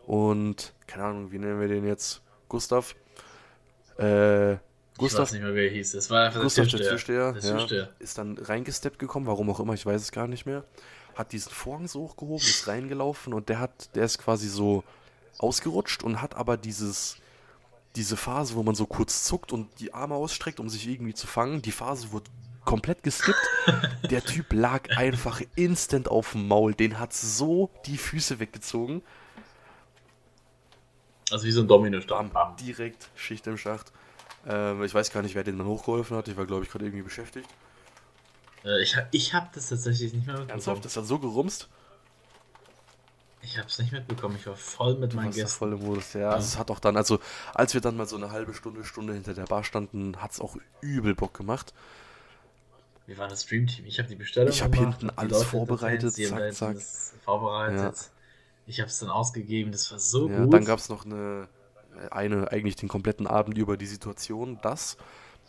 Und, keine Ahnung, wie nennen wir den jetzt? Gustav. Äh, Gustav, ich weiß nicht mehr, wer hieß. Es war einfach Gustav, der Türsteher, der Türsteher, ja, ist dann reingesteppt gekommen, warum auch immer, ich weiß es gar nicht mehr. Hat diesen Vorhang so hochgehoben, ist reingelaufen und der hat, der ist quasi so ausgerutscht und hat aber dieses, diese Phase, wo man so kurz zuckt und die Arme ausstreckt, um sich irgendwie zu fangen, die Phase wurde komplett geskippt. der Typ lag einfach instant auf dem Maul. Den hat so die Füße weggezogen. Also wie so ein Domino-Stab. Direkt Schicht im Schacht. Ähm, ich weiß gar nicht, wer den dann hochgeholfen hat. Ich war, glaube ich, gerade irgendwie beschäftigt. Äh, ich ich habe das tatsächlich nicht mehr mitbekommen. Ernsthaft? Das hat so gerumst? Ich habe es nicht mitbekommen. Ich war voll mit du meinen Gästen. voll im Modus, ja. ja. Also es hat auch dann, also als wir dann mal so eine halbe Stunde, Stunde hinter der Bar standen, hat es auch übel Bock gemacht. Wir waren das Streamteam. Ich habe die Bestellung Ich habe hinten alles vorbereitet, zack, zack. Vorbereitet. Ja. Ich habe es dann ausgegeben. Das war so ja, gut. Dann gab es noch eine eine eigentlich den kompletten Abend über die Situation, dass,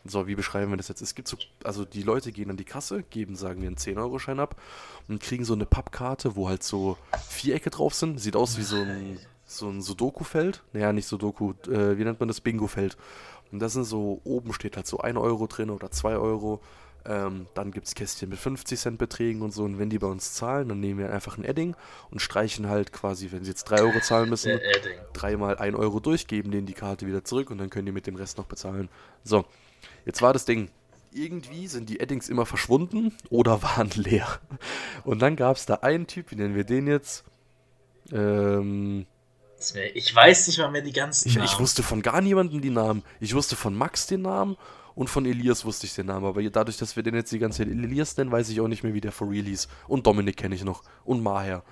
so, wie beschreiben wir das jetzt? Es gibt so, also die Leute gehen an die Kasse, geben, sagen wir, einen 10-Euro-Schein ab und kriegen so eine Pappkarte, wo halt so Vierecke drauf sind. Sieht aus wie so ein, so ein Sudoku-Feld. Naja, nicht Sudoku, äh, wie nennt man das? Bingo-Feld. Und da sind so, oben steht halt so 1 Euro drin oder 2 Euro. Ähm, dann gibt es Kästchen mit 50 Cent Beträgen und so. Und wenn die bei uns zahlen, dann nehmen wir einfach ein Edding und streichen halt quasi, wenn sie jetzt 3 Euro zahlen müssen, dreimal 1 Euro durchgeben, denen die Karte wieder zurück und dann können die mit dem Rest noch bezahlen. So, jetzt war das Ding. Irgendwie sind die Eddings immer verschwunden oder waren leer. Und dann gab es da einen Typ, wie nennen wir den jetzt? Ähm, ich weiß nicht mal mehr die ganzen ich, Namen. Ich wusste von gar niemandem die Namen. Ich wusste von Max den Namen und von Elias wusste ich den Namen. Aber dadurch, dass wir den jetzt die ganze Zeit Elias nennen, weiß ich auch nicht mehr, wie der for real hieß. Und Dominik kenne ich noch. Und Maher.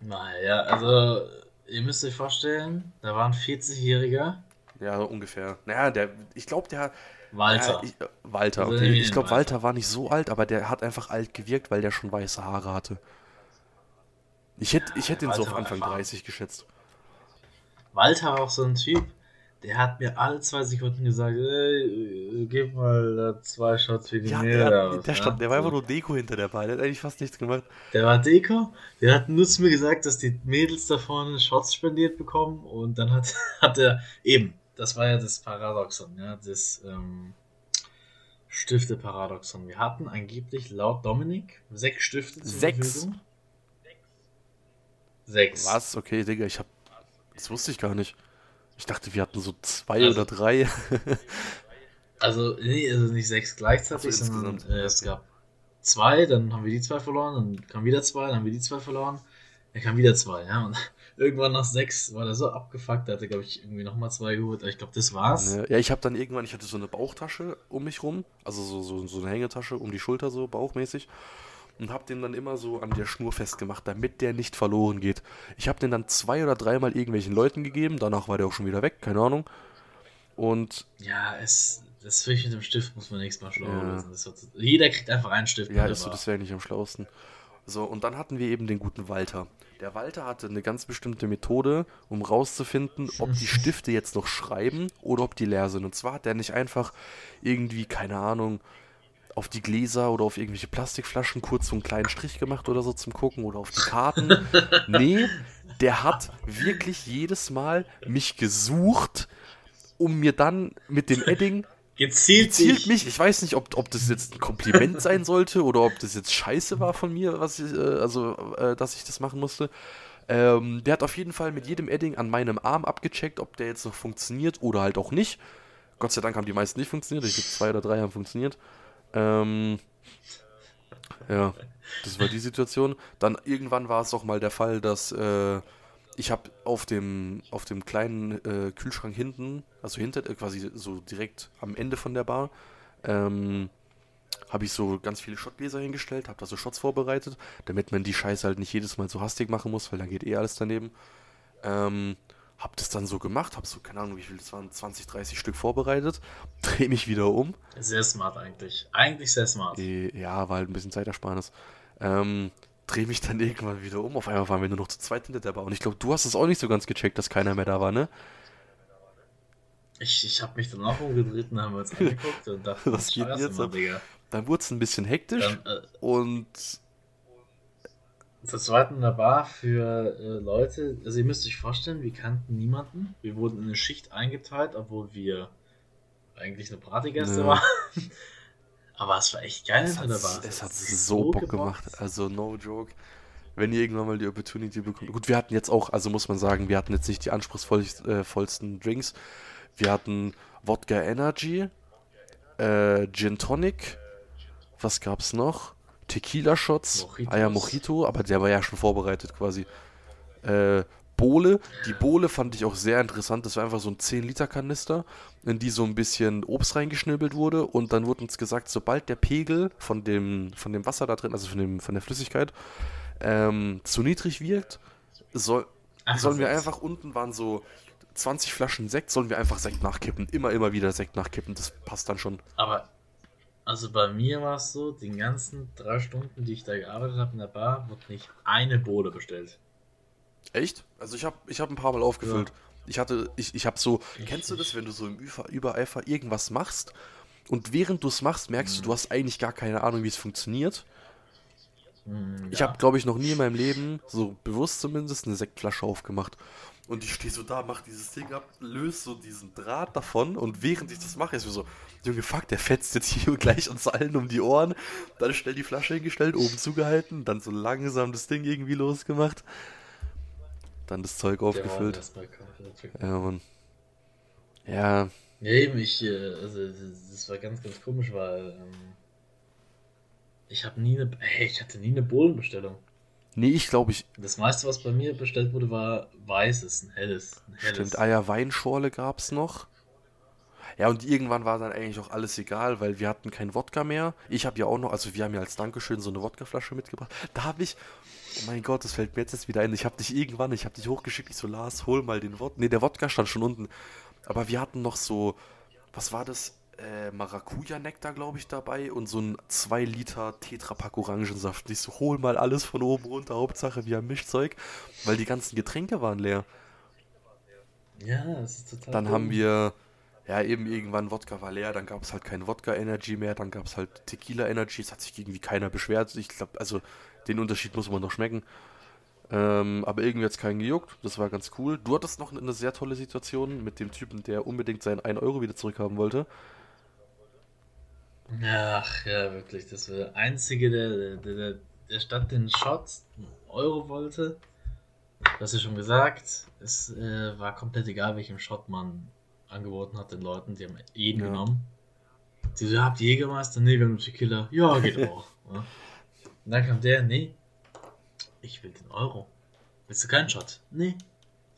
Naja, also ihr müsst euch vorstellen, da war ein 40-Jähriger. Ja, ungefähr. Naja, der, ich glaube, der. Walter. Ja, ich, Walter, okay. Ich glaube, Walter war nicht so alt, aber der hat einfach alt gewirkt, weil der schon weiße Haare hatte. Ich hätte ich hätt ihn so auf Anfang 30 geschätzt. Walter war auch so ein Typ, der hat mir alle zwei Sekunden gesagt, ey, gib mal zwei Shots für die ja, Mädel. Der, aus, der, stand, der war einfach nur Deko hinter der Beine, der hat eigentlich fast nichts gemacht. Der war Deko, der hat nur zu mir gesagt, dass die Mädels da vorne Shots spendiert bekommen und dann hat, hat er eben, das war ja das Paradoxon, ja, das ähm, Stifte-Paradoxon. Wir hatten angeblich laut Dominik sechs Stifte zur sechs. Verfügung. Sechs. Was? Okay, Digga, ich hab. Das wusste ich gar nicht. Ich dachte, wir hatten so zwei also, oder drei. also, nee, also nicht sechs gleichzeitig, also sondern äh, es gab zwei, dann haben wir die zwei verloren, dann kamen wieder zwei, dann haben wir die zwei verloren, dann kamen wieder zwei, ja. Und irgendwann nach sechs war der so abgefuckt, der hatte, glaube ich, irgendwie nochmal zwei geholt, ich glaube, das war's. Ja, ich habe dann irgendwann, ich hatte so eine Bauchtasche um mich rum, also so, so, so eine Hängetasche um die Schulter, so bauchmäßig und habe den dann immer so an der Schnur festgemacht, damit der nicht verloren geht. Ich habe den dann zwei oder dreimal irgendwelchen Leuten gegeben, danach war der auch schon wieder weg, keine Ahnung. Und. Ja, es, das finde ich mit dem Stift muss man nächstes Mal schlau ja. lösen. jeder kriegt einfach einen Stift. Ja, ist so, das wäre nicht am schlausten. So, und dann hatten wir eben den guten Walter. Der Walter hatte eine ganz bestimmte Methode, um rauszufinden, ob die Stifte jetzt noch schreiben oder ob die leer sind. Und zwar hat der nicht einfach irgendwie, keine Ahnung, auf die Gläser oder auf irgendwelche Plastikflaschen kurz so einen kleinen Strich gemacht oder so zum Gucken oder auf die Karten. nee, der hat wirklich jedes Mal mich gesucht, um mir dann mit dem Edding gezielt, gezielt mich. Ich weiß nicht, ob, ob das jetzt ein Kompliment sein sollte oder ob das jetzt scheiße war von mir, was ich, äh, also äh, dass ich das machen musste. Ähm, der hat auf jeden Fall mit jedem Edding an meinem Arm abgecheckt, ob der jetzt noch funktioniert oder halt auch nicht. Gott sei Dank haben die meisten nicht funktioniert. Ich glaube, zwei oder drei haben funktioniert. Ähm, ja, das war die Situation. Dann irgendwann war es auch mal der Fall, dass äh, ich habe auf dem, auf dem kleinen äh, Kühlschrank hinten, also hinter, äh, quasi so direkt am Ende von der Bar, ähm, habe ich so ganz viele Schottgläser hingestellt, habe da so Shots vorbereitet, damit man die Scheiße halt nicht jedes Mal so hastig machen muss, weil dann geht eh alles daneben. Ähm, hab das dann so gemacht, hab so, keine Ahnung, wie viel das waren, 20, 30 Stück vorbereitet, dreh mich wieder um. Sehr smart eigentlich. Eigentlich sehr smart. Äh, ja, war halt ein bisschen Zeitersparnis. Ähm, dreh mich dann irgendwann wieder um. Auf einmal waren wir nur noch zu zweit hinter der Bar. Und ich glaube, du hast es auch nicht so ganz gecheckt, dass keiner mehr da war, ne? Ich, ich habe mich dann auch umgedreht und haben uns angeguckt und dachte, was geht jetzt ab? Dann wurde es ein bisschen hektisch dann, äh, und das war in der Bar für äh, Leute, also ihr müsst euch vorstellen, wir kannten niemanden. Wir wurden in eine Schicht eingeteilt, obwohl wir eigentlich eine Partygäste ja. waren. Aber es war echt geil der Bar. Es hat so, so Bock gemacht. Also no joke. Wenn ihr irgendwann mal die Opportunity bekommt. Gut, wir hatten jetzt auch, also muss man sagen, wir hatten jetzt nicht die anspruchsvollsten äh, Drinks. Wir hatten Wodka Energy, äh, Gin Tonic. Was gab's noch? Tequila-Shots, Eier Mojito, aber der war ja schon vorbereitet quasi. Äh, Bohle, die Bohle fand ich auch sehr interessant. Das war einfach so ein 10-Liter-Kanister, in die so ein bisschen Obst reingeschnibbelt wurde. Und dann wurde uns gesagt, sobald der Pegel von dem, von dem Wasser da drin, also von, dem, von der Flüssigkeit, ähm, zu niedrig wirkt, soll, Ach, sollen wir einfach, unten waren so 20 Flaschen Sekt, sollen wir einfach Sekt nachkippen. Immer, immer wieder Sekt nachkippen. Das passt dann schon. Aber also bei mir war es so, die ganzen drei Stunden, die ich da gearbeitet habe in der Bar, wurde nicht eine Bohle bestellt. Echt? Also ich habe ich hab ein paar Mal aufgefüllt. Ja. Ich hatte, ich, ich habe so, kennst du das, wenn du so im Übereifer irgendwas machst und während du es machst, merkst mhm. du, du hast eigentlich gar keine Ahnung, wie es funktioniert. Mhm, ich habe, glaube ich, noch nie in meinem Leben, so bewusst zumindest, eine Sektflasche aufgemacht. Und ich stehe so da, mach dieses Ding ab, löse so diesen Draht davon und während ich das mache, ist mir so, Junge, fuck, der fetzt jetzt hier gleich uns allen um die Ohren. Dann schnell die Flasche hingestellt, oben zugehalten, dann so langsam das Ding irgendwie losgemacht. Dann das Zeug aufgefüllt. Ja, Mann. Ja. Ja, eben, ich, äh, also, das war ganz, ganz komisch, weil ähm, ich habe nie eine, hey, ich hatte nie eine Bohlenbestellung. Nee, ich glaube ich. Das meiste, was bei mir bestellt wurde, war weißes, ein helles. Ein helles. Stimmt, Eier-Weinschorle gab es noch. Ja, und irgendwann war dann eigentlich auch alles egal, weil wir hatten kein Wodka mehr. Ich habe ja auch noch, also wir haben ja als Dankeschön so eine Wodkaflasche mitgebracht. Da habe ich, oh mein Gott, das fällt mir jetzt, wieder ein. Ich habe dich irgendwann, ich habe dich hochgeschickt, ich so, Lars, hol mal den Wodka. Nee, der Wodka stand schon unten. Aber wir hatten noch so, was war das? Äh, Maracuja-Nektar, glaube ich, dabei und so ein 2 Liter Tetrapack Orangensaft. Ich so, hol mal alles von oben runter, Hauptsache wir haben Mischzeug, weil die ganzen Getränke waren leer. Ja, das ist total Dann cool. haben wir, ja, eben irgendwann Wodka war leer, dann gab es halt kein Wodka Energy mehr, dann gab es halt Tequila Energy, es hat sich irgendwie keiner beschwert. Ich glaube, also den Unterschied muss man noch schmecken. Ähm, aber irgendwie hat es keinen gejuckt. Das war ganz cool. Du hattest noch eine sehr tolle Situation mit dem Typen, der unbedingt seinen 1 Euro wieder zurückhaben wollte. Ach ja, wirklich. Das war der Einzige, der, der, der, der statt den Shot einen Euro wollte. Du hast ja schon gesagt, es äh, war komplett egal, welchen Shot man angeboten hat den Leuten. Die haben jeden ja. genommen. Die so, habt ihr Jägermeister? Nee, wir haben Tequila. Ja, geht auch. ja. Und dann kam der, nee, ich will den Euro. Willst du keinen Shot? Nee,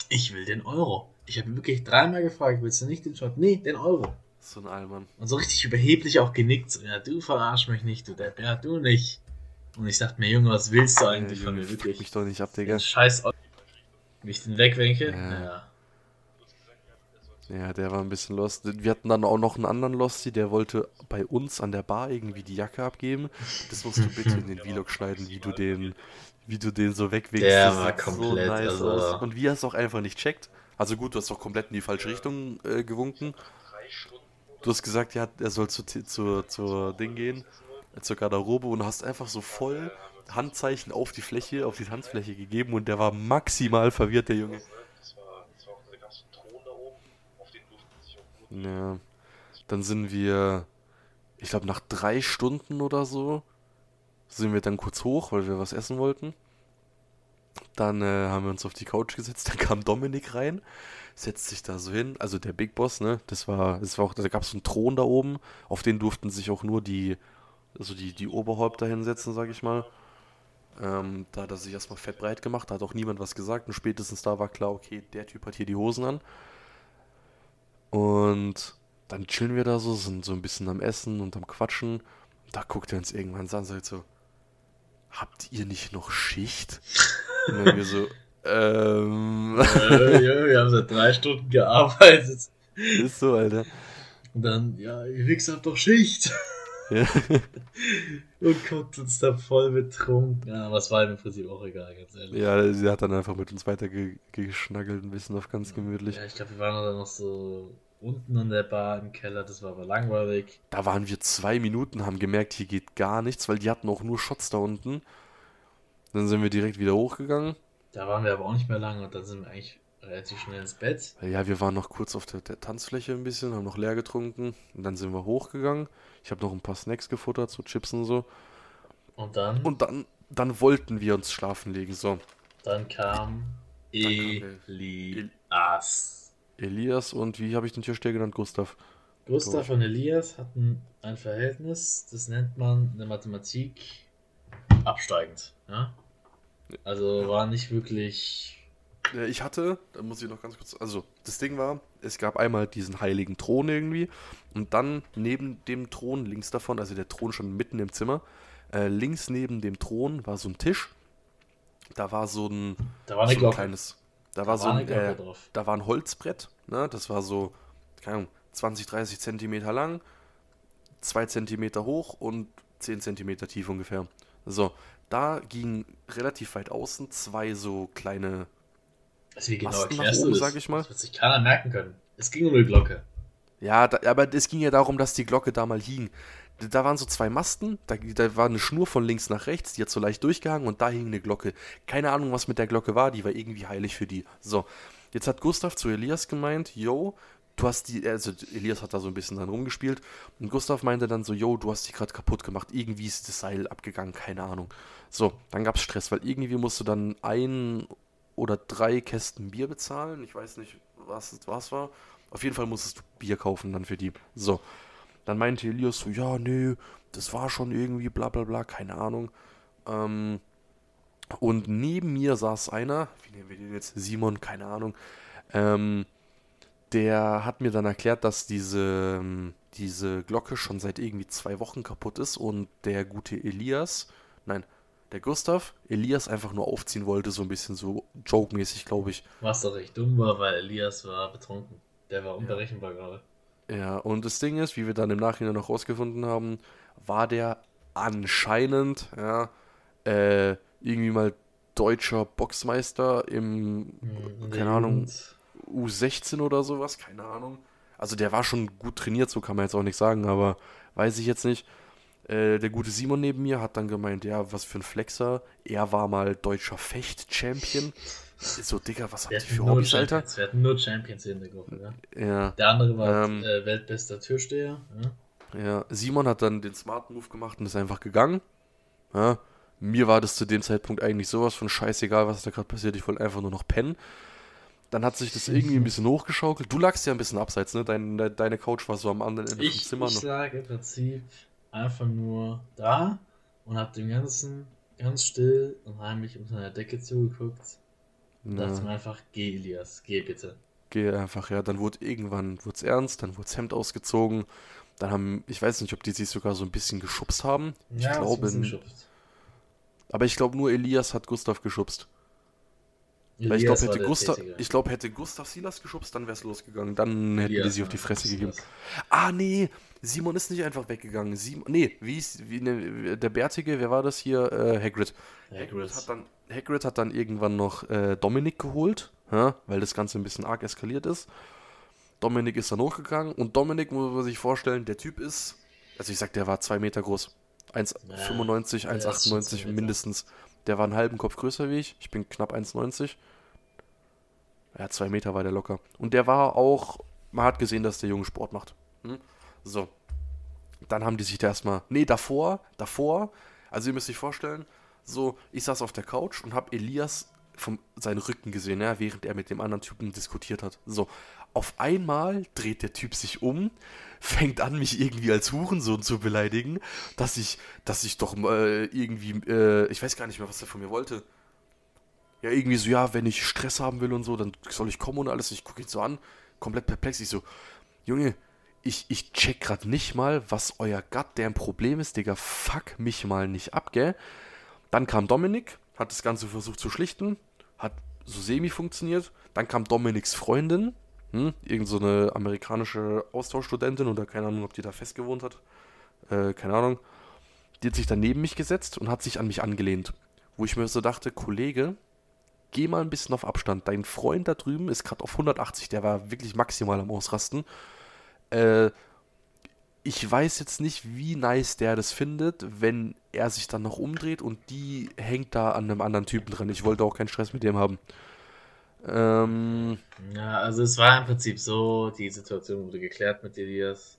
ich will den Euro. Ich habe wirklich dreimal gefragt, willst du nicht den Shot? Nee, den Euro. So ein Allmann. Und so richtig überheblich auch genickt. So, ja, du verarsch mich nicht, du Depp. Ja, du nicht. Und ich dachte mir, Junge, was willst du eigentlich ja, von mir? Wirklich. mich doch nicht ab, Digga. Scheiß. Wie ich den wegwinke? Ja. ja. Ja, der war ein bisschen lost. Wir hatten dann auch noch einen anderen Losty, der wollte bei uns an der Bar irgendwie die Jacke abgeben. Das musst du bitte in den Vlog schneiden, wie du den, wie du den so wegwinkst. Der das war komplett so nice also... aus. Und wie er es auch einfach nicht checkt. Also gut, du hast doch komplett in die falsche Richtung äh, gewunken. Du hast gesagt, ja, er soll zu, zu, zur Ding gehen, zur Garderobe und hast einfach so voll Handzeichen auf die Fläche, auf die Tanzfläche gegeben und der war maximal verwirrt, der Junge. Ja. Dann sind wir, ich glaube, nach drei Stunden oder so, sind wir dann kurz hoch, weil wir was essen wollten. Dann äh, haben wir uns auf die Couch gesetzt, dann kam Dominik rein setzt sich da so hin, also der Big Boss, ne, das war, das war auch, da gab es einen Thron da oben, auf den durften sich auch nur die, also die, die Oberhäupter hinsetzen, sag ich mal. Ähm, da hat er sich erstmal fett breit gemacht, da hat auch niemand was gesagt und spätestens da war klar, okay, der Typ hat hier die Hosen an. Und dann chillen wir da so, sind so ein bisschen am Essen und am Quatschen. Da guckt er uns irgendwann an und sagt so, habt ihr nicht noch Schicht? Und dann wir so, ähm. Äh, ja, wir haben seit drei Stunden gearbeitet. Ist so, Alter. Und dann, ja, ihr Wichser habt doch Schicht. Ja. und guckt uns da voll betrunken. Ja, aber es war im Prinzip auch egal, ganz ehrlich. Ja, sie hat dann einfach mit uns weiter ge geschnaggelt, ein bisschen auf ganz gemütlich. Ja, ich glaube, wir waren dann noch so unten an der Bar im Keller, das war aber langweilig. Da waren wir zwei Minuten, haben gemerkt, hier geht gar nichts, weil die hatten auch nur Shots da unten. Dann sind wir direkt wieder hochgegangen da waren wir aber auch nicht mehr lange und dann sind wir eigentlich relativ schnell ins Bett. Ja, wir waren noch kurz auf der, der Tanzfläche ein bisschen, haben noch leer getrunken und dann sind wir hochgegangen. Ich habe noch ein paar Snacks gefuttert, so Chips und so. Und dann? Und dann, dann wollten wir uns schlafen legen, so. Dann kam Elias. Elias und wie habe ich den Türsteher genannt? Gustav. Gustav und Elias hatten ein Verhältnis, das nennt man in der Mathematik absteigend. Ja? Also war nicht wirklich. Ich hatte, da muss ich noch ganz kurz, also das Ding war, es gab einmal diesen heiligen Thron irgendwie und dann neben dem Thron, links davon, also der Thron schon mitten im Zimmer, äh, links neben dem Thron war so ein Tisch. Da war so ein, da war so ein kleines, da, da war, so ein, äh, da war ein Holzbrett, ne? Das war so, keine Ahnung, 20, 30 Zentimeter lang, 2 Zentimeter hoch und 10 Zentimeter tief ungefähr. So, da ging relativ weit außen zwei so kleine also wie genau Masten nach oben, sag ich mal. Das wird sich keiner merken können. Es ging um eine Glocke. Ja, da, aber es ging ja darum, dass die Glocke da mal hing. Da waren so zwei Masten, da, da war eine Schnur von links nach rechts, die hat so leicht durchgehangen und da hing eine Glocke. Keine Ahnung, was mit der Glocke war, die war irgendwie heilig für die. So, Jetzt hat Gustav zu Elias gemeint, yo, du hast die, also Elias hat da so ein bisschen dran rumgespielt und Gustav meinte dann so, yo, du hast dich gerade kaputt gemacht, irgendwie ist das Seil abgegangen, keine Ahnung. So, dann gab es Stress, weil irgendwie musst du dann ein oder drei Kästen Bier bezahlen, ich weiß nicht, was was war. Auf jeden Fall musstest du Bier kaufen dann für die. So, dann meinte Elias so, ja, nö, das war schon irgendwie bla bla bla, keine Ahnung. Ähm, und neben mir saß einer, wie nennen wir den jetzt? Simon, keine Ahnung. Ähm, der hat mir dann erklärt, dass diese, ähm, diese Glocke schon seit irgendwie zwei Wochen kaputt ist und der gute Elias, nein, der Gustav, Elias einfach nur aufziehen wollte, so ein bisschen so joke-mäßig, glaube ich. Was doch recht dumm war, weil Elias war betrunken. Der war unberechenbar ja. gerade. Ja, und das Ding ist, wie wir dann im Nachhinein noch rausgefunden haben, war der anscheinend, ja, äh, irgendwie mal deutscher Boxmeister im, mhm, keine Ahnung, U16 oder sowas, keine Ahnung. Also der war schon gut trainiert, so kann man jetzt auch nicht sagen, aber weiß ich jetzt nicht. Äh, der gute Simon neben mir hat dann gemeint, ja, was für ein Flexer. Er war mal deutscher Fecht-Champion. So, Digga, was habt ihr für Hobbys, Alter? Wir hatten nur Champions in der Gruppe, ja. ja. Der andere war ähm, äh, weltbester Türsteher. Ja. ja, Simon hat dann den Smart Move gemacht und ist einfach gegangen. Ja. Mir war das zu dem Zeitpunkt eigentlich sowas von scheißegal, was da gerade passiert. Ich wollte einfach nur noch pennen. Dann hat sich das irgendwie ein bisschen hochgeschaukelt. Du lagst ja ein bisschen abseits, ne? Dein, de, deine Couch war so am anderen Ende ich, vom Zimmer. Ich lag im Prinzip einfach nur da und hab dem Ganzen ganz still und heimlich unter der Decke zugeguckt. Und ja. dachte mir einfach, geh Elias, geh bitte. Geh einfach, ja. Dann wurde irgendwann wird's ernst, dann wurde das Hemd ausgezogen. Dann haben, ich weiß nicht, ob die sich sogar so ein bisschen geschubst haben. Ich ja, glaube. Aber ich glaube, nur Elias hat Gustav geschubst. Weil ich glaube, hätte, Gustav, glaub, hätte Gustav Silas geschubst, dann wäre es losgegangen. Dann hätten Elias, die sich auf die Fresse gegeben. Ah, nee, Simon ist nicht einfach weggegangen. Simon, nee, wie ist wie, ne, der Bärtige, wer war das hier? Äh, Hagrid. Hagrid. Hagrid. hat dann, Hagrid hat dann irgendwann noch äh, Dominik geholt, ja, weil das Ganze ein bisschen arg eskaliert ist. Dominik ist dann hochgegangen und Dominik, muss man sich vorstellen, der Typ ist, also ich sag, der war zwei Meter groß. 1,95, ja, 1,98 mindestens. Der war einen halben Kopf größer wie ich. Ich bin knapp 1,90. Ja, zwei Meter war der locker. Und der war auch, man hat gesehen, dass der Junge Sport macht. Hm? So. Dann haben die sich da erstmal, nee, davor, davor, also ihr müsst euch vorstellen, so, ich saß auf der Couch und habe Elias vom seinen Rücken gesehen, ja, während er mit dem anderen Typen diskutiert hat. So, auf einmal dreht der Typ sich um, fängt an, mich irgendwie als Hurensohn zu beleidigen, dass ich, dass ich doch äh, irgendwie, äh, ich weiß gar nicht mehr, was er von mir wollte. Ja, irgendwie so, ja, wenn ich Stress haben will und so, dann soll ich kommen und alles. Ich gucke ihn so an, komplett perplex. Ich so, Junge, ich, ich check gerade nicht mal, was euer goddamn Problem ist, Digga. Fuck mich mal nicht ab, gell? Dann kam Dominik, hat das Ganze versucht zu schlichten, hat so semi funktioniert. Dann kam Dominiks Freundin, hm, irgend so eine amerikanische Austauschstudentin oder keine Ahnung, ob die da festgewohnt hat. Äh, keine Ahnung. Die hat sich dann neben mich gesetzt und hat sich an mich angelehnt. Wo ich mir so dachte, Kollege, geh mal ein bisschen auf Abstand. Dein Freund da drüben ist gerade auf 180, der war wirklich maximal am Ausrasten. Äh, ich weiß jetzt nicht, wie nice der das findet, wenn er sich dann noch umdreht und die hängt da an einem anderen Typen dran. Ich wollte auch keinen Stress mit dem haben. Ähm, ja, also es war im Prinzip so, die Situation wurde geklärt mit Elias.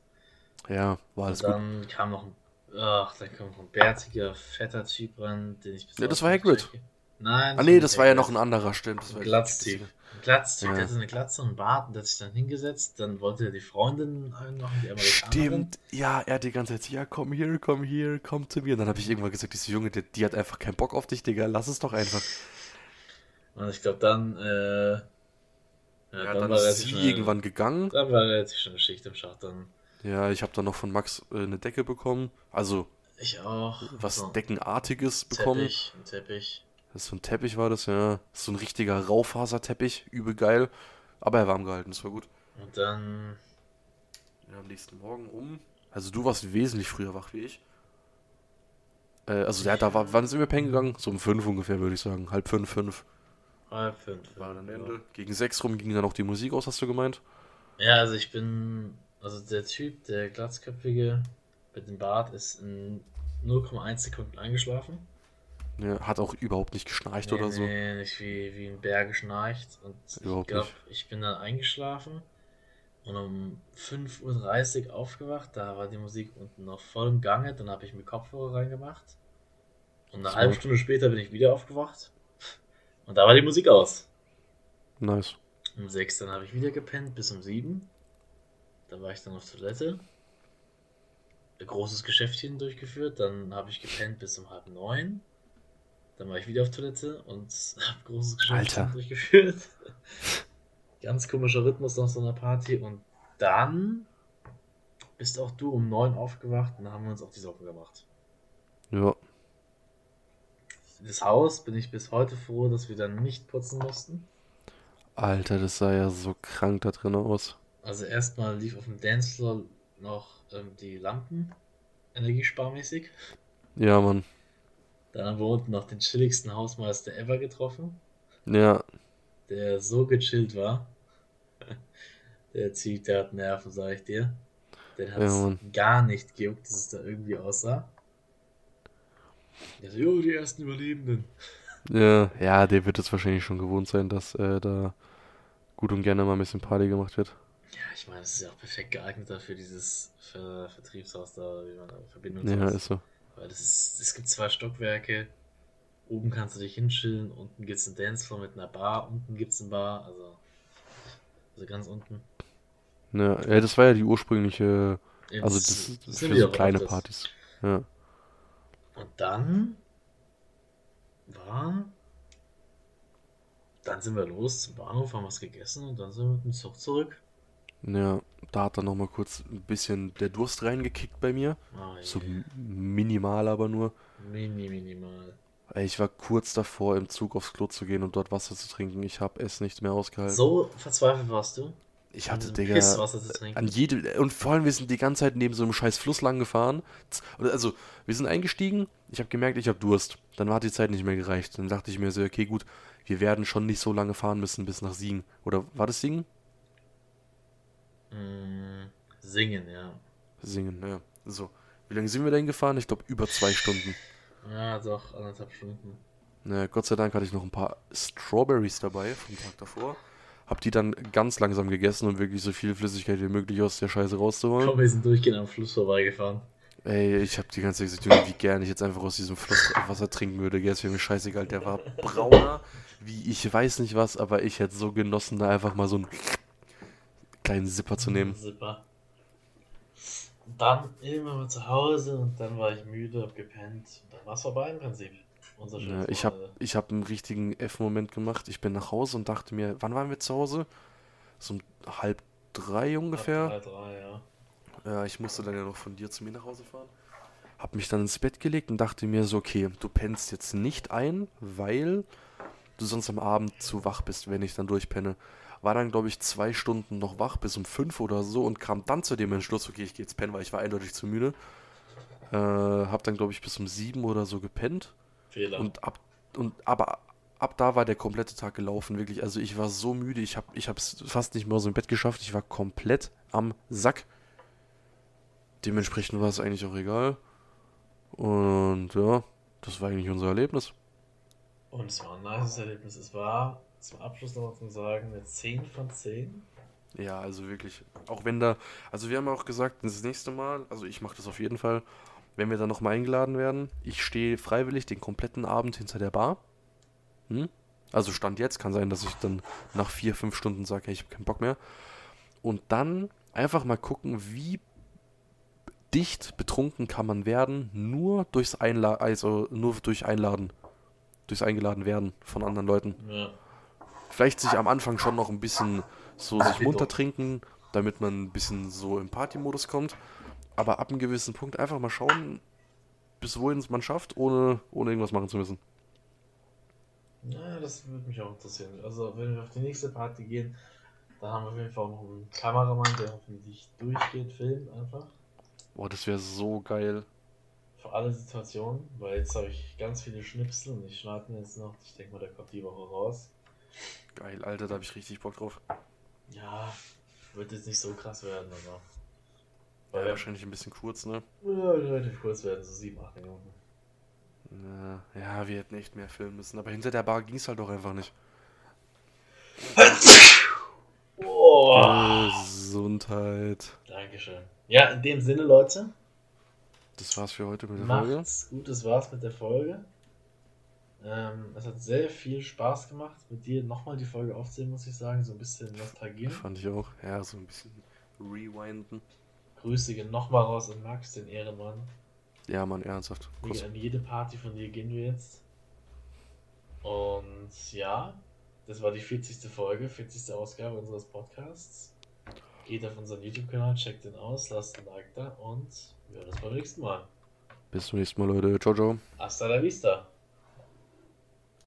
Ja, war alles und dann gut. kam noch ein, ach, dann kam noch ein bärtiger, fetter Typ ran, den ich bis Ja, das war Hagrid. Nein. Ah, nee, das war ja noch ein anderer, stimmt. Das ein Glatztyp. Ein Glatztyp, ja. der hatte eine Glatze und einen Bart und der hat sich dann hingesetzt, dann wollte er die Freundin noch die Stimmt, ja, er hat die ganze Zeit, ja, komm hier, komm hier, komm zu mir. Und dann habe ich irgendwann gesagt, diese Junge, die, die, hat einfach keinen Bock auf dich, Digga, lass es doch einfach. Und ich glaube, dann, äh, ja, ja, dann, dann war ist sie schon, irgendwann gegangen. Dann war jetzt schon Schicht im Schacht. Dann. Ja, ich habe dann noch von Max äh, eine Decke bekommen. Also. Ich auch. Was also, Deckenartiges bekommen. Teppich, ein Teppich. Das ist so ein Teppich war das, ja. Das ist so ein richtiger Raufaserteppich, übel geil. Aber er warm gehalten, das war gut. Und dann. Ja, am nächsten Morgen um. Also du warst wesentlich früher wach wie ich. Äh, also ja, da war, wann sind wir pennen gegangen? So um fünf ungefähr, würde ich sagen. Halb fünf, fünf. Halb fünf. War dann Ende. Ja. Gegen sechs rum ging dann auch die Musik aus, hast du gemeint? Ja, also ich bin. Also der Typ, der glatzköpfige mit dem Bart, ist in 0,1 Sekunden eingeschlafen. Ja, hat auch überhaupt nicht geschnarcht nee, oder so. Nee, nicht wie, wie ein Bär geschnarcht. Und überhaupt ich glaube, ich bin dann eingeschlafen und um 5.30 Uhr aufgewacht. Da war die Musik unten noch voll im Gange. Dann habe ich mir Kopfhörer reingemacht. Und eine halbe Stunde später bin ich wieder aufgewacht. Und da war die Musik aus. Nice. Um 6 dann habe ich wieder gepennt bis um 7. Da war ich dann auf Toilette. Ein großes Geschäftchen durchgeführt. Dann habe ich gepennt bis um halb neun. Dann war ich wieder auf Toilette und habe großes Geschäftchen durchgeführt. Ganz komischer Rhythmus nach so einer Party. Und dann bist auch du um neun aufgewacht und dann haben wir uns auf die Socken gemacht. Ja. Das Haus bin ich bis heute froh, dass wir dann nicht putzen mussten. Alter, das sah ja so krank da drin aus. Also erstmal lief auf dem Dancefloor noch ähm, die Lampen, energiesparmäßig. Ja, Mann. Dann haben wir unten noch den chilligsten Hausmeister ever getroffen. Ja. Der so gechillt war. Der zieht, der hat Nerven, sag ich dir. Der hat ja, gar nicht gejuckt, dass es da irgendwie aussah. Der so, jo, die ersten Überlebenden. Ja, ja, der wird es wahrscheinlich schon gewohnt sein, dass äh, da gut und gerne mal ein bisschen Party gemacht wird. Ja, ich meine, es ist ja auch perfekt geeignet dafür, dieses Ver Vertriebshaus da, wie man da Verbindung Ja, ist so. Weil das ist, es gibt zwei Stockwerke. Oben kannst du dich hinschillen, unten gibt es einen Dancefloor mit einer Bar, unten gibt es eine Bar, also, also ganz unten. Ja, ja, das war ja die ursprüngliche, also das, das für so kleine Partys. Ja. Und dann war dann sind wir los zum Bahnhof, haben was gegessen und dann sind wir mit dem Zug zurück. Ja, da hat dann nochmal kurz ein bisschen der Durst reingekickt bei mir. Oh, so minimal aber nur. Mini, minimal. Ich war kurz davor, im Zug aufs Klo zu gehen und dort Wasser zu trinken. Ich habe es nicht mehr ausgehalten. So verzweifelt warst du? Ich hatte, Digga, trinken. an jede, und vor allem, wir sind die ganze Zeit neben so einem scheiß Fluss lang gefahren. Also, wir sind eingestiegen, ich habe gemerkt, ich habe Durst. Dann war die Zeit nicht mehr gereicht. Dann dachte ich mir so, okay, gut, wir werden schon nicht so lange fahren müssen bis nach Siegen. Oder war das Siegen? Mm, singen, ja. Singen, ja. So. Wie lange sind wir denn gefahren? Ich glaube, über zwei Stunden. Ja, doch, anderthalb Stunden. Na, Gott sei Dank hatte ich noch ein paar Strawberries dabei vom Tag davor. Hab die dann ganz langsam gegessen, um wirklich so viel Flüssigkeit wie möglich aus der Scheiße rauszuholen. Komm, wir sind durchgehend am Fluss vorbeigefahren. Ey, ich hab die ganze Zeit gesagt, wie gern ich jetzt einfach aus diesem Fluss Wasser trinken würde. Jetzt wäre mir scheißegal, der war brauner, wie ich weiß nicht was, aber ich hätte so genossen, da einfach mal so einen kleinen Zipper zu nehmen. Zipper. Dann irgendwann mal zu Hause und dann war ich müde, hab gepennt. Und dann war es vorbei im Prinzip. Unser ja, ich habe ich hab einen richtigen F-Moment gemacht. Ich bin nach Hause und dachte mir, wann waren wir zu Hause? So um halb drei ungefähr. Halb drei, drei, ja. Ja, ich musste dann ja noch von dir zu mir nach Hause fahren. Hab mich dann ins Bett gelegt und dachte mir so, okay, du pennst jetzt nicht ein, weil du sonst am Abend zu wach bist, wenn ich dann durchpenne. War dann, glaube ich, zwei Stunden noch wach, bis um fünf oder so und kam dann zu dem Entschluss, okay, ich gehe jetzt pennen, weil ich war eindeutig zu müde. Äh, hab dann, glaube ich, bis um sieben oder so gepennt. Fehler. Und ab, und, aber ab da war der komplette Tag gelaufen, wirklich. Also ich war so müde, ich habe ich es fast nicht mehr so im Bett geschafft. Ich war komplett am Sack. Dementsprechend war es eigentlich auch egal. Und ja, das war eigentlich unser Erlebnis. Und es war ein nice Erlebnis. Es war zum Abschluss noch zu sagen eine 10 von 10. Ja, also wirklich. Auch wenn da, also wir haben auch gesagt, das nächste Mal, also ich mache das auf jeden Fall, wenn wir dann nochmal eingeladen werden, ich stehe freiwillig den kompletten Abend hinter der Bar. Hm? Also Stand jetzt, kann sein, dass ich dann nach vier, fünf Stunden sage, hey, ich habe keinen Bock mehr. Und dann einfach mal gucken, wie dicht betrunken kann man werden, nur durchs Einladen, also nur durch Einladen, durchs Eingeladen werden von anderen Leuten. Ja. Vielleicht sich am Anfang schon noch ein bisschen so sich munter trinken, damit man ein bisschen so im Party-Modus kommt. Aber ab einem gewissen Punkt einfach mal schauen, bis wohin es man schafft, ohne, ohne irgendwas machen zu müssen. Ja, das würde mich auch interessieren. Also, wenn wir auf die nächste Party gehen, dann haben wir auf jeden Fall auch noch einen Kameramann, der hoffentlich durchgeht, filmt einfach. Boah, das wäre so geil. Für alle Situationen, weil jetzt habe ich ganz viele Schnipsel und ich schneide mir jetzt noch. Ich denke mal, der kommt die Woche raus. Geil, Alter, da habe ich richtig Bock drauf. Ja, wird jetzt nicht so krass werden, aber. Weil ja, wahrscheinlich ein bisschen kurz, ne? Ja, relativ kurz werden, so 7, 8 Minuten. Ja, ja, wir hätten echt mehr filmen müssen, aber hinter der Bar ging es halt auch einfach nicht. Oh. Gesundheit. Dankeschön. Ja, in dem Sinne, Leute. Das war's für heute mit der Macht's Folge. Gut, das war's mit der Folge. Ähm, es hat sehr viel Spaß gemacht, mit dir nochmal die Folge aufzunehmen, muss ich sagen. So ein bisschen Nostalgie. Fand ich auch. Ja, so ein bisschen rewinden. Grüße gehen nochmal raus an Max, den Ehrenmann. Ja, Mann, ernsthaft. Kuss. An jede Party von dir gehen wir jetzt. Und ja, das war die 40. Folge, 40. Ausgabe unseres Podcasts. Geht auf unseren YouTube-Kanal, checkt den aus, lasst ein Like da und wir hören uns beim nächsten Mal. Bis zum nächsten Mal, Leute. Ciao, ciao. Hasta la vista.